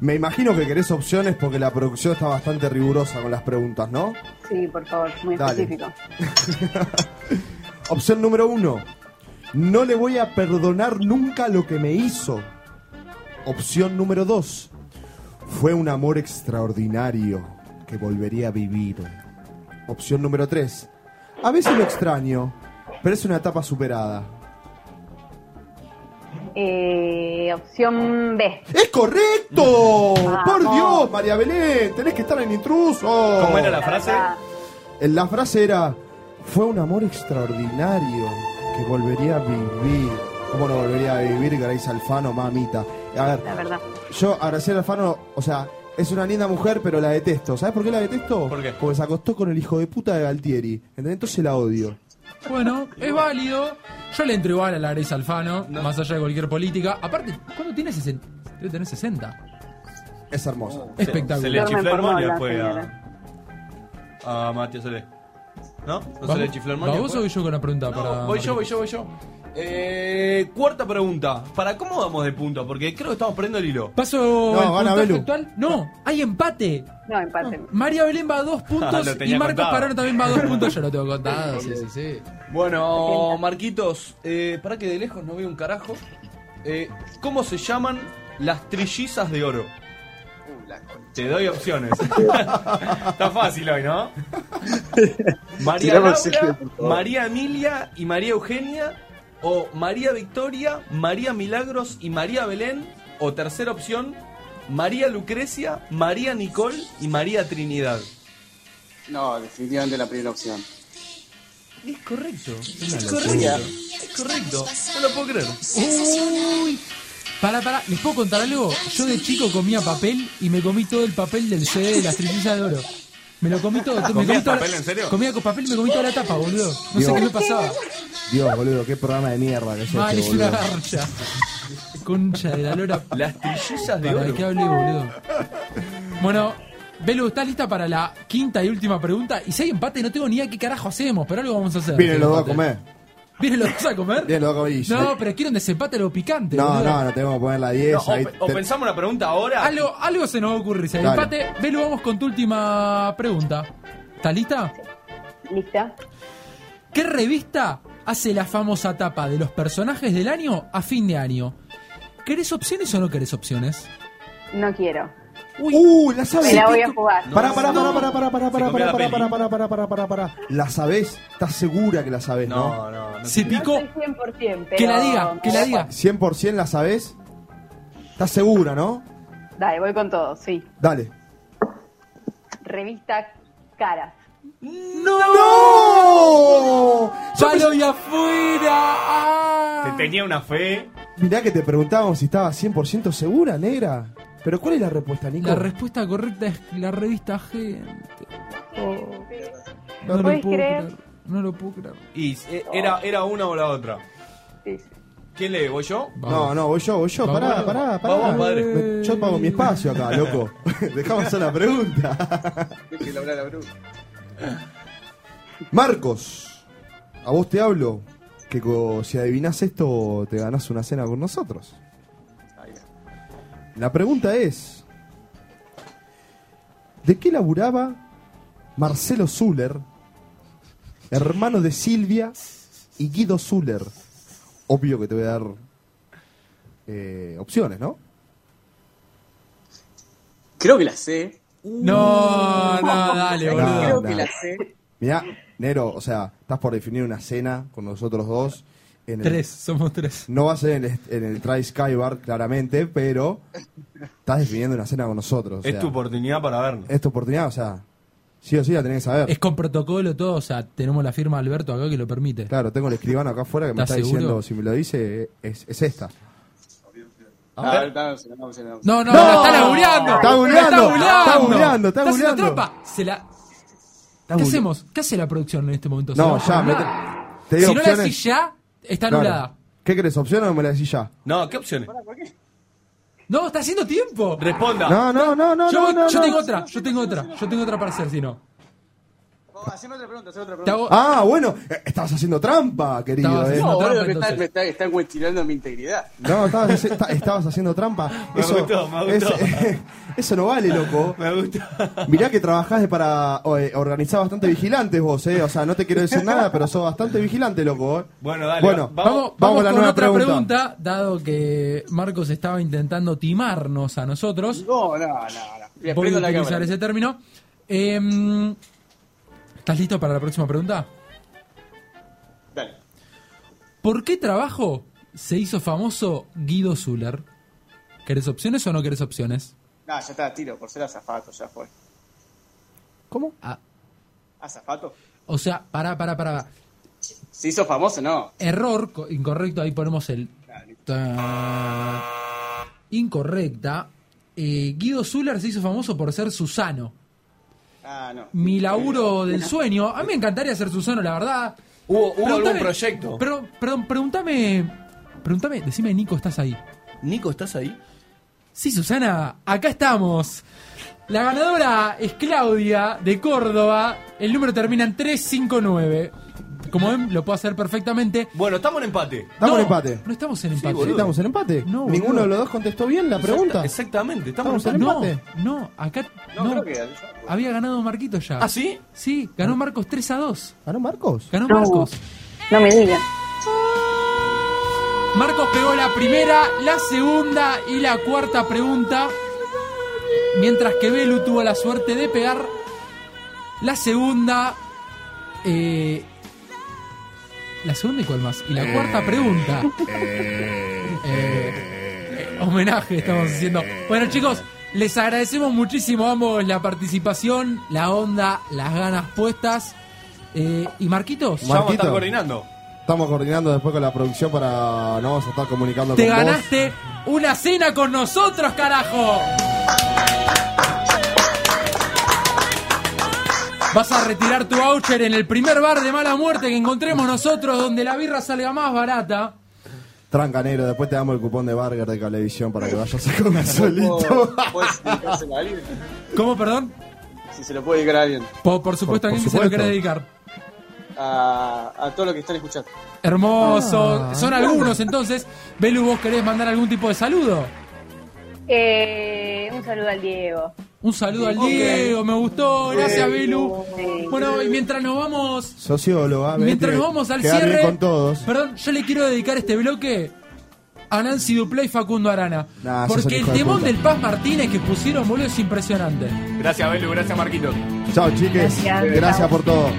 Speaker 7: Me imagino que querés opciones porque la producción está bastante rigurosa con las preguntas, ¿no?
Speaker 10: Sí, por favor, muy
Speaker 7: Dale.
Speaker 10: específico.
Speaker 7: Opción número uno. No le voy a perdonar nunca lo que me hizo. Opción número dos. Fue un amor extraordinario que volvería a vivir. Opción número tres. A veces lo extraño, pero es una etapa superada.
Speaker 10: Eh, opción B.
Speaker 7: ¡Es correcto!
Speaker 10: Vamos.
Speaker 7: ¡Por Dios, María Belén! Tenés que estar en intruso.
Speaker 8: ¿Cómo era la frase?
Speaker 7: Eh, La frase era, fue un amor extraordinario que volvería a vivir. ¿Cómo no volvería a vivir Grace Alfano, mamita? A ver,
Speaker 10: La verdad.
Speaker 7: yo a Graciela Alfano, o sea, es una linda mujer, pero la detesto. ¿Sabes por qué la detesto?
Speaker 8: ¿Por qué?
Speaker 7: Porque se acostó con el hijo de puta de Galtieri. ¿Entendés? Entonces la odio.
Speaker 6: Bueno, es válido. Yo le entro igual a la Grace Alfano, más allá de cualquier política. Aparte, ¿cuándo tiene 60? Debe tener 60.
Speaker 7: Es hermosa.
Speaker 6: Espectacular.
Speaker 8: Se le chifló el moño después a, a Matías Solé. ¿No? ¿No se
Speaker 6: ¿Vamos-
Speaker 8: le chifló el
Speaker 6: ¿Va
Speaker 8: moño?
Speaker 6: vos o voy yo con la pregunta?
Speaker 8: No,
Speaker 6: para
Speaker 8: voy yo, voy yo, voy yo. Eh, cuarta pregunta. ¿Para cómo vamos de punto? Porque creo que estamos perdiendo el hilo.
Speaker 6: ¿Paso
Speaker 7: No,
Speaker 6: el
Speaker 7: gana
Speaker 6: puntaje
Speaker 7: Belu.
Speaker 6: actual? No, hay empate.
Speaker 10: No, empate.
Speaker 6: María Belén va a dos puntos
Speaker 8: Lo tenía
Speaker 6: y Marcos
Speaker 8: contado.
Speaker 6: Parano también va a dos puntos. Yo lo tengo contado, sí, sí, sí.
Speaker 8: Bueno, Marquitos, eh, para que de lejos no veo un carajo. Eh, ¿Cómo se llaman las trillizas de oro? Te doy opciones. Está fácil hoy, ¿no? María Laura. María Emilia y María Eugenia. O María Victoria, María Milagros y María Belén. O tercera opción, María Lucrecia, María Nicole y María Trinidad.
Speaker 11: No, definitivamente la primera opción.
Speaker 8: Es correcto. Es correcto. Es correcto. No lo puedo creer.
Speaker 6: Uy. Para, para, ¿les puedo contar algo? Yo de chico comía papel y me comí todo el papel del CD de las trillizas de oro. Me lo comí todo. me
Speaker 8: ¿Comías
Speaker 6: comí
Speaker 8: papel, en serio?
Speaker 6: Comía con papel y me comí toda la tapa, boludo. No sé qué me pasaba.
Speaker 7: Dios, boludo, qué programa de mierda que es
Speaker 6: Mal,
Speaker 7: este,
Speaker 6: es una
Speaker 7: boludo.
Speaker 6: garcha. Concha de la lora.
Speaker 8: Las trillizas de
Speaker 6: ¿Para
Speaker 8: oro.
Speaker 6: qué hablé, boludo? Bueno, Belu, ¿estás lista para la quinta y última pregunta? Y si hay empate, no tengo ni idea qué carajo hacemos, pero algo vamos a hacer. Si
Speaker 7: los
Speaker 6: hay
Speaker 7: dos a
Speaker 6: empate.
Speaker 7: comer.
Speaker 6: ¿Vienen los dos a comer?
Speaker 7: Vienen los dos a comer.
Speaker 6: No, pero quiero un desempate algo picante.
Speaker 7: No,
Speaker 6: boludo.
Speaker 7: no, no tenemos que poner la 10.
Speaker 8: No, o,
Speaker 7: ahí
Speaker 8: pe- o
Speaker 7: te-
Speaker 8: pensamos una pregunta ahora.
Speaker 6: Algo, algo se nos va a ocurrir. Si empate, Belu, vamos con tu última pregunta. ¿Estás lista?
Speaker 10: ¿Lista?
Speaker 6: ¿Qué revista hace la famosa tapa de los personajes del año a fin de año? ¿Querés opciones o no querés opciones?
Speaker 10: No quiero.
Speaker 7: Uh, la sabes.
Speaker 10: Me la voy a jugar.
Speaker 7: Pará, pará, pará, pará, pará, pará,
Speaker 8: Se
Speaker 7: pará,
Speaker 8: comió la
Speaker 7: pará,
Speaker 8: peli.
Speaker 7: pará, pará, pará, pará, pará, pará. ¿La sabés? ¿Estás segura que la sabés, no?
Speaker 8: No, no, no.
Speaker 6: Se picó.
Speaker 10: No estoy 100%, pero...
Speaker 6: Que la diga, que la diga.
Speaker 7: ¿100% la sabés? ¿Estás segura, no?
Speaker 10: Dale, voy con todo, sí.
Speaker 7: Dale.
Speaker 10: Revista Caras.
Speaker 7: ¡No!
Speaker 6: ¡Palo y afuera! ¡Ah!
Speaker 8: Te tenía una fe.
Speaker 7: Mirá que te preguntábamos si estabas 100% segura, negra. Pero ¿cuál es la respuesta, Nico?
Speaker 6: La respuesta correcta es la revista Gente. No lo
Speaker 10: ¿Puedes
Speaker 6: puedo
Speaker 10: creer?
Speaker 6: creer. No lo puedo creer.
Speaker 8: Y eh, era, era una o la otra.
Speaker 10: Sí, sí.
Speaker 8: ¿Quién lee? ¿Voy yo?
Speaker 7: No, no, voy yo, voy yo.
Speaker 6: Vamos.
Speaker 7: Pará, pará, pará.
Speaker 8: Vamos, padre.
Speaker 7: Me- Yo pago mi espacio acá, loco. Dejamos hacer la pregunta. Marcos, a vos te hablo que co- si adivinás esto te ganás una cena con nosotros. La pregunta es, ¿de qué laburaba Marcelo Zuller, hermano de Silvia y Guido Zuller? Obvio que te voy a dar eh, opciones, ¿no?
Speaker 11: Creo que la sé.
Speaker 6: No, no, dale,
Speaker 7: No,
Speaker 6: boludo.
Speaker 11: Creo
Speaker 7: no.
Speaker 11: que la sé.
Speaker 7: Mirá, Nero, o sea, estás por definir una cena con nosotros dos. En el-
Speaker 6: Tres, somos tres.
Speaker 7: No va a ser en el, en el Try Sky Bar, claramente, pero estás definiendo una cena con nosotros. o
Speaker 8: Es tu oportunidad para vernos.
Speaker 7: es tu oportunidad, o sea, Sí o sí la tenés que saber.
Speaker 6: Es con protocolo todo, o sea, tenemos la firma de Alberto acá que lo permite.
Speaker 7: Claro, tengo el escribano acá afuera que me está diciendo, si me lo dice, es, es esta.
Speaker 11: No, no, no,
Speaker 6: la está labureando.
Speaker 7: está buleando,
Speaker 6: está buleando.
Speaker 7: está buleando, está
Speaker 6: haciendo
Speaker 7: buleando.
Speaker 6: trampa. Se la... ¿Qué hacemos? ¿Qué hace la producción en este momento? ¿Se
Speaker 7: No, ya, mete- te digo
Speaker 6: Si no la decís ya, está
Speaker 7: Claro.
Speaker 6: anulada.
Speaker 7: ¿Qué querés, opción o me la decís ya?
Speaker 8: No, ¿qué opciones?
Speaker 6: No, está haciendo tiempo.
Speaker 8: Responda.
Speaker 7: No, no, no, no,
Speaker 6: yo
Speaker 7: no,
Speaker 6: voy-
Speaker 7: no,
Speaker 6: yo
Speaker 7: no.
Speaker 6: tengo otra, yo tengo otra, yo tengo otra para hacer si no.
Speaker 11: Haceme otra pregunta, haceme otra pregunta.
Speaker 7: Ah, bueno, eh, estabas haciendo trampa, querido.
Speaker 6: Estabas
Speaker 7: eh.
Speaker 6: haciendo-
Speaker 11: No,
Speaker 6: trampa,
Speaker 11: boludo, me, está, está- están cuestionando mi integridad.
Speaker 7: No, estabas, esta- estabas haciendo trampa.
Speaker 8: Me
Speaker 7: Eso,
Speaker 8: gustó, me gustó.
Speaker 7: ese- eso no vale, loco.
Speaker 8: Me gusta.
Speaker 7: Mirá que trabajás para eh, organizar bastante vigilantes vos, eh. O sea, no te quiero decir nada, pero sos bastante vigilante, loco. eh.
Speaker 8: Bueno, dale.
Speaker 7: Bueno,
Speaker 8: va-
Speaker 6: Vamos,
Speaker 7: vamos
Speaker 6: vamos
Speaker 7: a la
Speaker 6: con
Speaker 7: nueva
Speaker 6: otra pregunta.
Speaker 7: pregunta.
Speaker 6: dado que Marcos estaba intentando timarnos a nosotros.
Speaker 11: No, no, no. no.
Speaker 6: Voy a utilizar
Speaker 11: cámara.
Speaker 6: ese término. Em, ¿Estás listo para la próxima pregunta?
Speaker 11: Dale.
Speaker 6: ¿Por qué trabajo se hizo famoso Guido Zuller? ¿Querés opciones o no querés opciones?
Speaker 11: No, ya está, tiro, por ser azafato, ya fue.
Speaker 7: ¿Cómo?
Speaker 6: Ah,
Speaker 11: ¿Azafato?
Speaker 6: o sea, pará, pará, pará.
Speaker 11: ¿Se hizo famoso? No.
Speaker 6: Error, co- incorrecto, ahí ponemos el... ta- Incorrecta. Eh, Guido Zuller se hizo famoso por ser Susano.
Speaker 11: Ah, no.
Speaker 6: Mi laburo del sueño. A mí me encantaría ser Susano, la verdad.
Speaker 8: ¿Hubo, hubo algún proyecto?
Speaker 6: Pero, perdón, pregúntame. Pregúntame, decime, Nico, ¿estás ahí?
Speaker 8: Nico, ¿estás ahí?
Speaker 6: Sí, Susana, acá estamos. La ganadora es Claudia de Córdoba. El número termina en 359. Como ven, lo puedo hacer perfectamente.
Speaker 8: Bueno, estamos en empate.
Speaker 7: Estamos
Speaker 6: No,
Speaker 7: en empate.
Speaker 6: No estamos en
Speaker 8: Sí,
Speaker 6: empate.
Speaker 8: boludo.
Speaker 7: ¿Estamos en empate?
Speaker 6: No,
Speaker 7: ¿Ninguno de los dos contestó bien la pregunta?
Speaker 8: Exactamente, estamos,
Speaker 7: Estamos
Speaker 8: en empate.
Speaker 7: empate.
Speaker 6: no, no, acá
Speaker 11: No,
Speaker 6: no.
Speaker 11: creo que.
Speaker 6: Había ganado Marquito ya.
Speaker 8: ¿Ah, sí?
Speaker 6: Sí, ganó Marcos 3 a 2.
Speaker 7: ¿Ganó Marcos?
Speaker 6: Ganó
Speaker 10: No.
Speaker 6: Marcos.
Speaker 10: No me digan.
Speaker 6: Marcos pegó la primera, la segunda y la cuarta pregunta. Mientras que Belu tuvo la suerte de pegar la segunda. eh, la segunda y cuál más. Y la cuarta pregunta. Eh, eh, homenaje estamos haciendo. Bueno chicos, les agradecemos muchísimo a ambos la participación, la onda, las ganas puestas. Eh, y Marquitos,
Speaker 8: Ya vamos a estar coordinando.
Speaker 7: Estamos coordinando después con la producción para... Nos vamos a estar comunicando
Speaker 6: te
Speaker 7: con vos.
Speaker 6: ganaste una cena con nosotros, carajo. Vas a retirar tu voucher en el primer bar de mala muerte que encontremos nosotros, donde la birra salga más barata.
Speaker 7: Tranca negro, después te damos el cupón de Burger de Cablevisión para que vayas a comer solito.
Speaker 11: ¿Puedes dedicárselo a alguien?
Speaker 6: ¿Cómo, perdón?
Speaker 11: Si se lo puede dedicar a alguien.
Speaker 6: Por, por supuesto,
Speaker 7: Por-
Speaker 6: ¿a quién
Speaker 7: por
Speaker 6: se lo querés dedicar?
Speaker 11: A, a todos los que están escuchando.
Speaker 6: Hermoso.
Speaker 7: Ah,
Speaker 6: Son algunos, entonces. Belu, ¿vos querés mandar algún tipo de saludo?
Speaker 10: Eh, un saludo al Diego.
Speaker 6: Un saludo al. Diego, me gustó. Gracias, Belu.
Speaker 10: Sí.
Speaker 6: Bueno, y mientras nos vamos
Speaker 7: Socióloga.
Speaker 6: Mientras nos vamos al cierre,
Speaker 7: con todos.
Speaker 6: perdón, yo le quiero dedicar este bloque a Nancy Duplay y Facundo Arana.
Speaker 7: Nah,
Speaker 6: porque el
Speaker 7: de
Speaker 6: temón del Paz Martínez que pusieron, boludo, es impresionante.
Speaker 8: Gracias, Belu, gracias, Marquito.
Speaker 7: Chao, chiques.
Speaker 10: Gracias.
Speaker 7: Gracias por todo.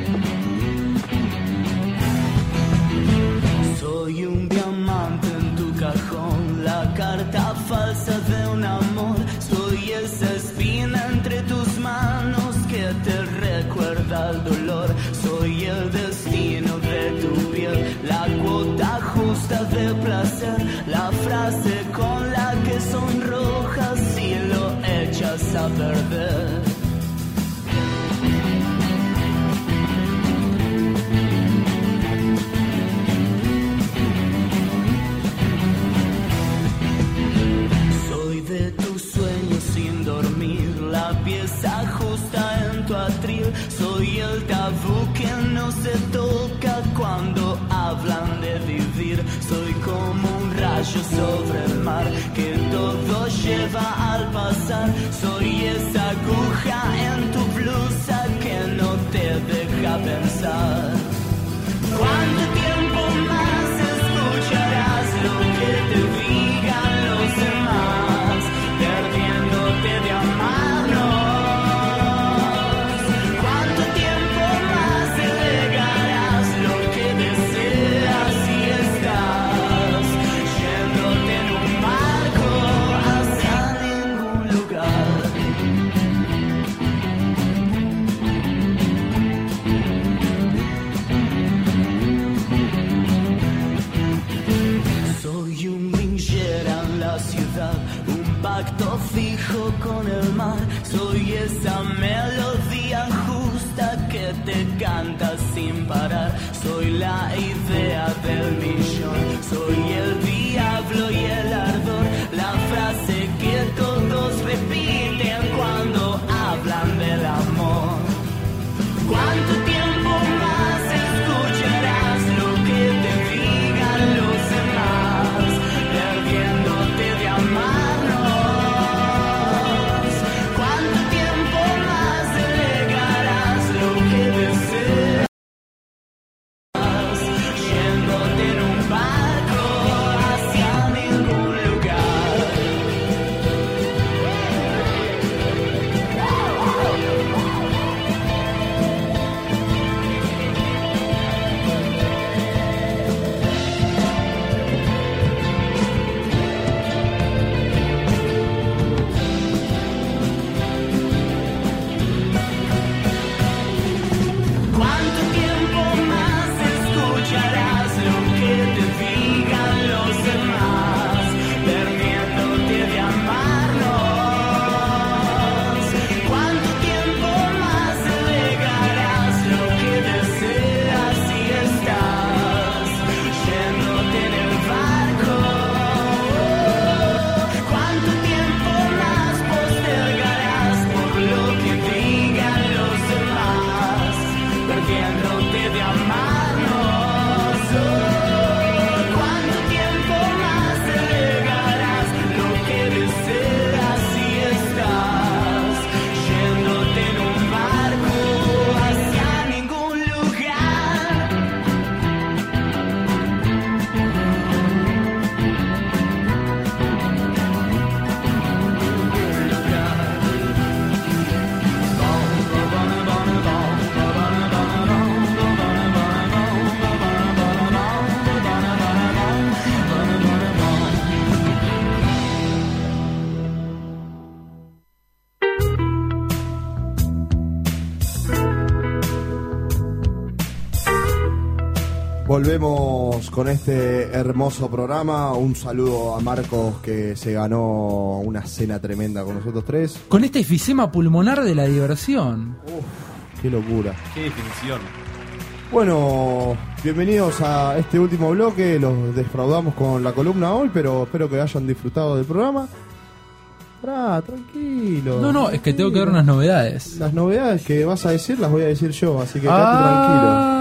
Speaker 7: Volvemos con este hermoso programa. Un saludo a Marcos que se ganó una cena tremenda con nosotros tres.
Speaker 6: Con este efisema pulmonar de la diversión.
Speaker 7: Qué locura.
Speaker 8: Qué definición.
Speaker 7: Bueno, bienvenidos a este último bloque. Los defraudamos con la columna hoy, pero espero que hayan disfrutado del programa. Tranquilo.
Speaker 6: No, no, es que tengo que dar unas novedades.
Speaker 7: Las novedades que vas a decir las voy a decir yo, así que quédate tranquilo.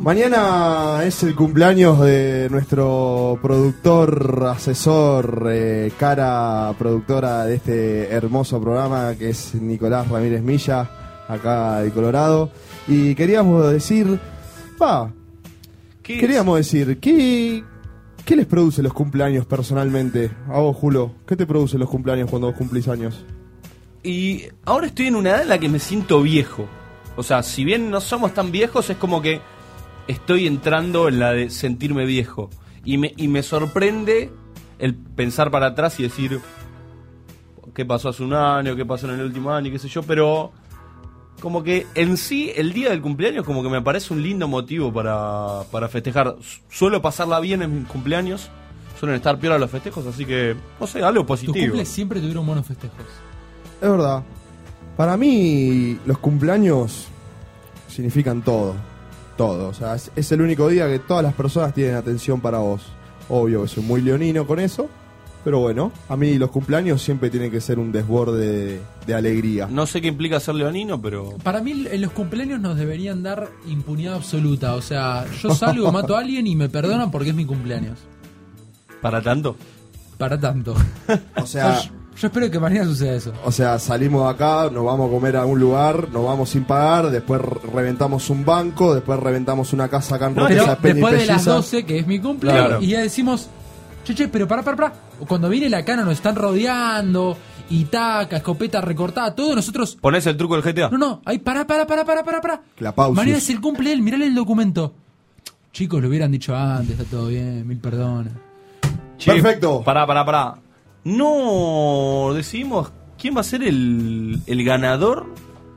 Speaker 7: Mañana es el cumpleaños de nuestro productor, asesor, eh, cara productora de este hermoso programa que es Nicolás Ramírez Milla, acá de Colorado. Y queríamos decir, va, queríamos decir, ¿qué, ¿qué les produce los cumpleaños personalmente? A vos, Julo, ¿qué te produce los cumpleaños cuando vos cumplís años?
Speaker 8: Y ahora estoy en una edad en la que me siento viejo. O sea, si bien no somos tan viejos, es como que estoy entrando en la de sentirme viejo. Y me, y me sorprende el pensar para atrás y decir qué pasó hace un año, qué pasó en el último año, qué sé yo, pero como que en sí el día del cumpleaños como que me parece un lindo motivo para, para festejar. Su- Suelo pasarla bien en mis cumpleaños, suelen estar peor los festejos, así que, no sé, algo
Speaker 6: Tus
Speaker 8: positivo.
Speaker 6: cumples siempre tuvieron buenos festejos.
Speaker 7: Es verdad. Para mí, los cumpleaños significan todo. Todo. O sea, es, es el único día que todas las personas tienen atención para vos. Obvio que soy muy leonino con eso. Pero bueno, a mí los cumpleaños siempre tienen que ser un desborde de, de alegría.
Speaker 8: No sé qué implica ser leonino, pero...
Speaker 6: Para mí en los cumpleaños nos deberían dar impunidad absoluta. O sea, yo salgo, mato a alguien y me perdonan porque es mi cumpleaños.
Speaker 8: ¿Para tanto?
Speaker 6: Para tanto.
Speaker 7: O sea,
Speaker 6: yo, espero que mañana suceda eso.
Speaker 7: o sea, salimos de acá, nos vamos a comer a un lugar, nos vamos sin pagar, después re- reventamos un banco, después reventamos una casa acá en Roque, Penny
Speaker 6: después de las
Speaker 7: Pelliza.
Speaker 6: 12, que es mi cumpleaños,
Speaker 7: Claro.
Speaker 6: y ya decimos, che, che, pero para, para, para. Cuando viene la cana nos están rodeando, y taca, escopeta recortada, todo, nosotros...
Speaker 8: ¿Ponés el truco del GTA?
Speaker 6: No, no, ahí, para, para, para, para, para, para.
Speaker 7: Clapausius.
Speaker 6: Mañana es el cumple él, mirale el documento. Chicos, lo hubieran dicho antes, está todo bien, mil perdones.
Speaker 7: Perfecto.
Speaker 8: Pará, pará, pará. No decidimos quién va a ser el, el ganador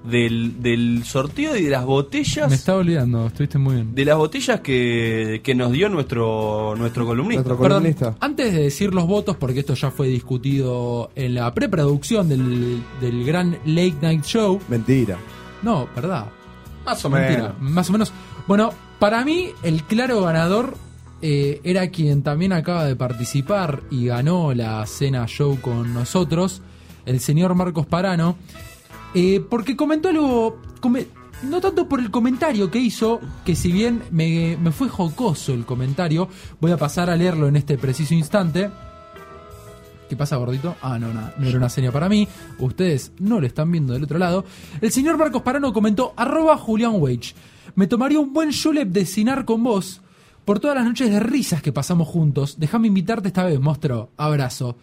Speaker 8: del, del sorteo y de las botellas.
Speaker 6: Me estaba olvidando, estuviste muy bien.
Speaker 8: De las botellas que, que nos dio nuestro, nuestro columnista.
Speaker 6: Perdón, antes de decir los votos, porque esto ya fue discutido en la preproducción del, del gran Late Night Show.
Speaker 7: Mentira.
Speaker 6: No, verdad.
Speaker 8: Más o
Speaker 6: Mentira,
Speaker 8: menos.
Speaker 6: Más o menos. Bueno, para mí el claro ganador eh, era quien también acaba de participar y ganó la cena show con nosotros, el señor Marcos Parano, eh, porque comentó algo, no tanto por el comentario que hizo, que si bien me, me fue jocoso el comentario, voy a pasar a leerlo en este preciso instante. ¿Qué pasa, gordito? Ah, no, nada, no era una seña para mí. Ustedes no lo están viendo del otro lado. El señor Marcos Parano comentó, arroba Julián Wage. Me tomaría un buen julep de cinar con vos por todas las noches de risas que pasamos juntos. Déjame invitarte esta vez, monstruo. Abrazo.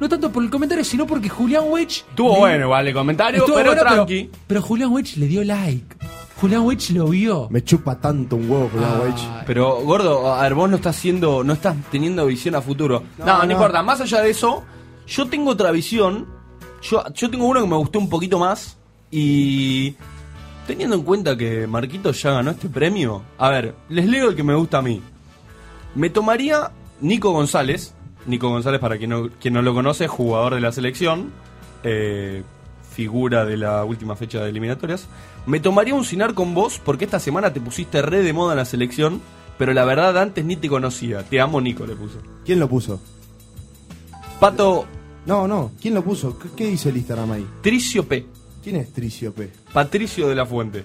Speaker 6: No tanto por el comentario, sino porque Julián Wage...
Speaker 8: Estuvo
Speaker 6: le-
Speaker 8: bueno igual el comentario,
Speaker 6: Estuvo
Speaker 8: pero
Speaker 6: bueno,
Speaker 8: tranqui.
Speaker 6: Pero, Julián Wage le dio like. Julián Wage lo vio.
Speaker 7: Me chupa tanto un huevo, Julián
Speaker 6: Ah.
Speaker 8: Pero, gordo, a ver, vos no estás haciendo, no estás teniendo visión a futuro. No, no,
Speaker 7: no.
Speaker 8: importa. Más allá de eso, yo tengo otra visión. Yo, yo tengo uno que me gustó un poquito más. Y teniendo en cuenta que Marquito ya ganó este premio, a ver, les leo el que me gusta a mí. Me tomaría Nico González. Nico González, para quien no, quien no lo conoce, jugador de la selección. eh, figura de la última fecha de eliminatorias. Me tomaría un cinar con vos porque esta semana te pusiste re de moda en la selección. Pero la verdad antes ni te conocía. Te amo, Nico, le puso.
Speaker 7: ¿Quién lo puso?
Speaker 8: Pato
Speaker 7: No, no. ¿Quién lo puso? ¿Qué, qué dice el Instagram ahí?
Speaker 8: Tricio P.
Speaker 7: ¿Quién es Tricio P?
Speaker 8: Patricio de la Fuente.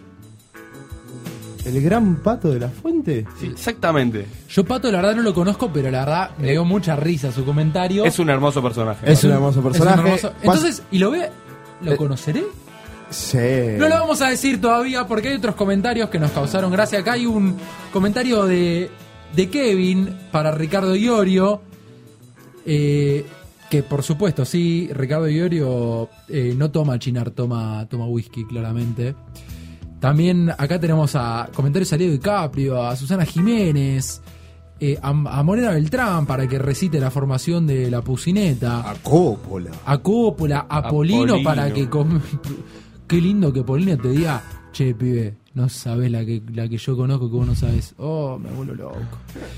Speaker 7: ¿El gran pato de la fuente?
Speaker 8: Sí, exactamente.
Speaker 6: Yo, Pato, la verdad no lo conozco, pero la verdad me dio mucha risa su comentario.
Speaker 8: Es un hermoso personaje.
Speaker 7: Es un hermoso
Speaker 6: Es un
Speaker 7: personaje.
Speaker 6: hermoso- Entonces, ¿y lo ve? ¿lo
Speaker 7: Eh,
Speaker 6: conoceré?
Speaker 7: Sí.
Speaker 6: No lo vamos a decir todavía porque hay otros comentarios que nos causaron gracia. Acá hay un comentario de, de Kevin para Ricardo Iorio. eh, que por supuesto, sí, Ricardo Iorio eh, no toma chinar, toma, toma whisky, claramente. También acá tenemos a comentarios a Leo DiCaprio, a Susana Jiménez, eh, a, a Morena Beltrán para que recite la formación de la pucineta.
Speaker 7: A Coppola.
Speaker 6: A Coppola, a, Polino,
Speaker 8: Polino.
Speaker 6: para que... com- Qué lindo que Polino te diga, che, pibe, no sabes la que, la que yo conozco que vos no sabes. Oh, me vuelvo loco.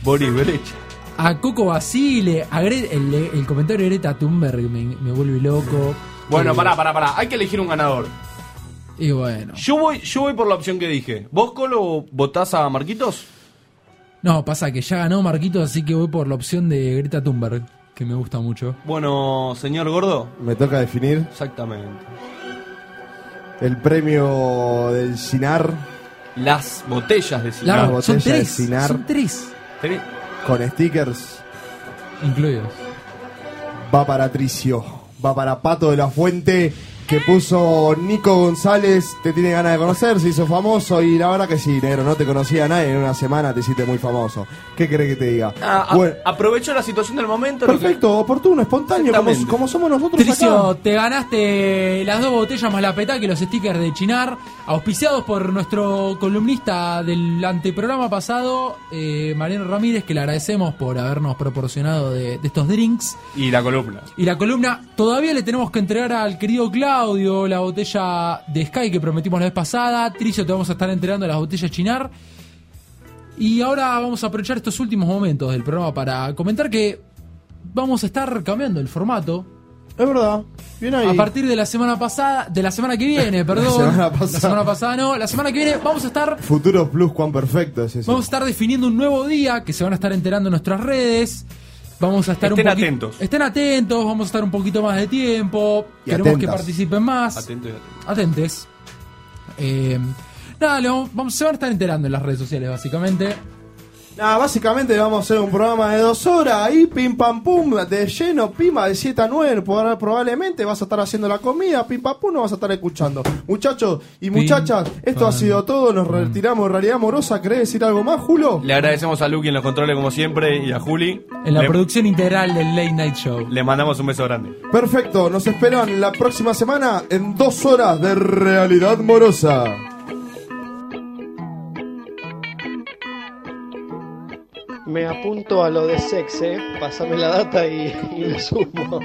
Speaker 8: Boris Brecha.
Speaker 6: A Coco Basile, a Gre- el, el comentario de Greta Thunberg me, me vuelve loco.
Speaker 8: Bueno,
Speaker 6: Eh,
Speaker 8: pará, pará, pará. Hay que elegir un ganador.
Speaker 6: Y bueno.
Speaker 8: Yo voy, yo voy por la opción que dije. ¿Vos, Colo, votás a Marquitos?
Speaker 6: No, pasa que ya ganó Marquito, así que voy por la opción de Greta Thunberg, que me gusta mucho.
Speaker 8: Bueno, señor Gordo.
Speaker 7: Me toca definir
Speaker 8: Exactamente.
Speaker 7: el premio del Cinar
Speaker 8: Las botellas de cigarro.
Speaker 7: Las
Speaker 6: son
Speaker 7: botellas de
Speaker 6: tres,
Speaker 7: Cinar.
Speaker 6: son tres
Speaker 7: con stickers
Speaker 6: incluidos.
Speaker 7: va para Tricio, va para Pato de la Fuente, que puso Nico González, te tiene ganas de conocer, se hizo famoso y la verdad que sí, negro, no te conocía nadie, en una semana te hiciste muy famoso. ¿Qué querés que te diga?
Speaker 8: Ah,
Speaker 7: Bueno,
Speaker 8: aprovecho la situación del momento. que-
Speaker 7: perfecto, oportuno, espontáneo, como, como somos nosotros
Speaker 6: Tricio,
Speaker 7: acá.
Speaker 6: te ganaste las dos botellas más la petaca y los stickers de Chinar, auspiciados por nuestro columnista del anteprograma pasado, eh, Mariano Ramírez, que le agradecemos por habernos proporcionado de, de estos drinks.
Speaker 8: Y la columna.
Speaker 6: Y la columna, todavía le tenemos que entregar al querido Claudio la botella de Sky que prometimos la vez pasada. Tricio, te vamos a estar entregando las botellas Chinar. Y ahora vamos a aprovechar estos últimos momentos del programa para comentar que vamos a estar cambiando el formato.
Speaker 7: Es verdad, bien ahí.
Speaker 6: A partir de la semana pasada, de la semana que viene, perdón.
Speaker 7: semana pasada.
Speaker 6: La semana pasada no, la semana que viene vamos a estar
Speaker 7: Futuro Plus, cuán perfecto es eso.
Speaker 6: Vamos a estar definiendo un nuevo día que se van a estar enterando en nuestras redes. Vamos a estar
Speaker 8: Estén
Speaker 6: un
Speaker 8: atentos.
Speaker 6: Estén atentos, vamos a estar un poquito más de tiempo.
Speaker 7: Y
Speaker 6: Queremos que participen más.
Speaker 8: Atento y atento.
Speaker 6: Atentes. Eh, nada, vamos- se van a estar enterando en las redes sociales, básicamente.
Speaker 7: Nada, básicamente vamos a hacer un programa de dos horas ahí, pim pam pum, de lleno, pima, de 7 a 9, proba- probablemente vas a estar haciendo la comida, pim pam pum, nos vas a estar escuchando. Muchachos y
Speaker 6: Pim,
Speaker 7: muchachas, esto ha sido todo, nos retiramos de realidad amorosa, ¿querés decir algo más, Julio?
Speaker 8: Le agradecemos a Lucky en los controles como siempre y a Juli.
Speaker 6: En la
Speaker 8: le,
Speaker 6: producción integral del Late Night Show.
Speaker 8: le mandamos un beso grande.
Speaker 7: Perfecto, nos esperan la próxima semana en dos horas de realidad morosa.
Speaker 13: Me apunto a lo de sex, eh. Pásame la data y, y me sumo.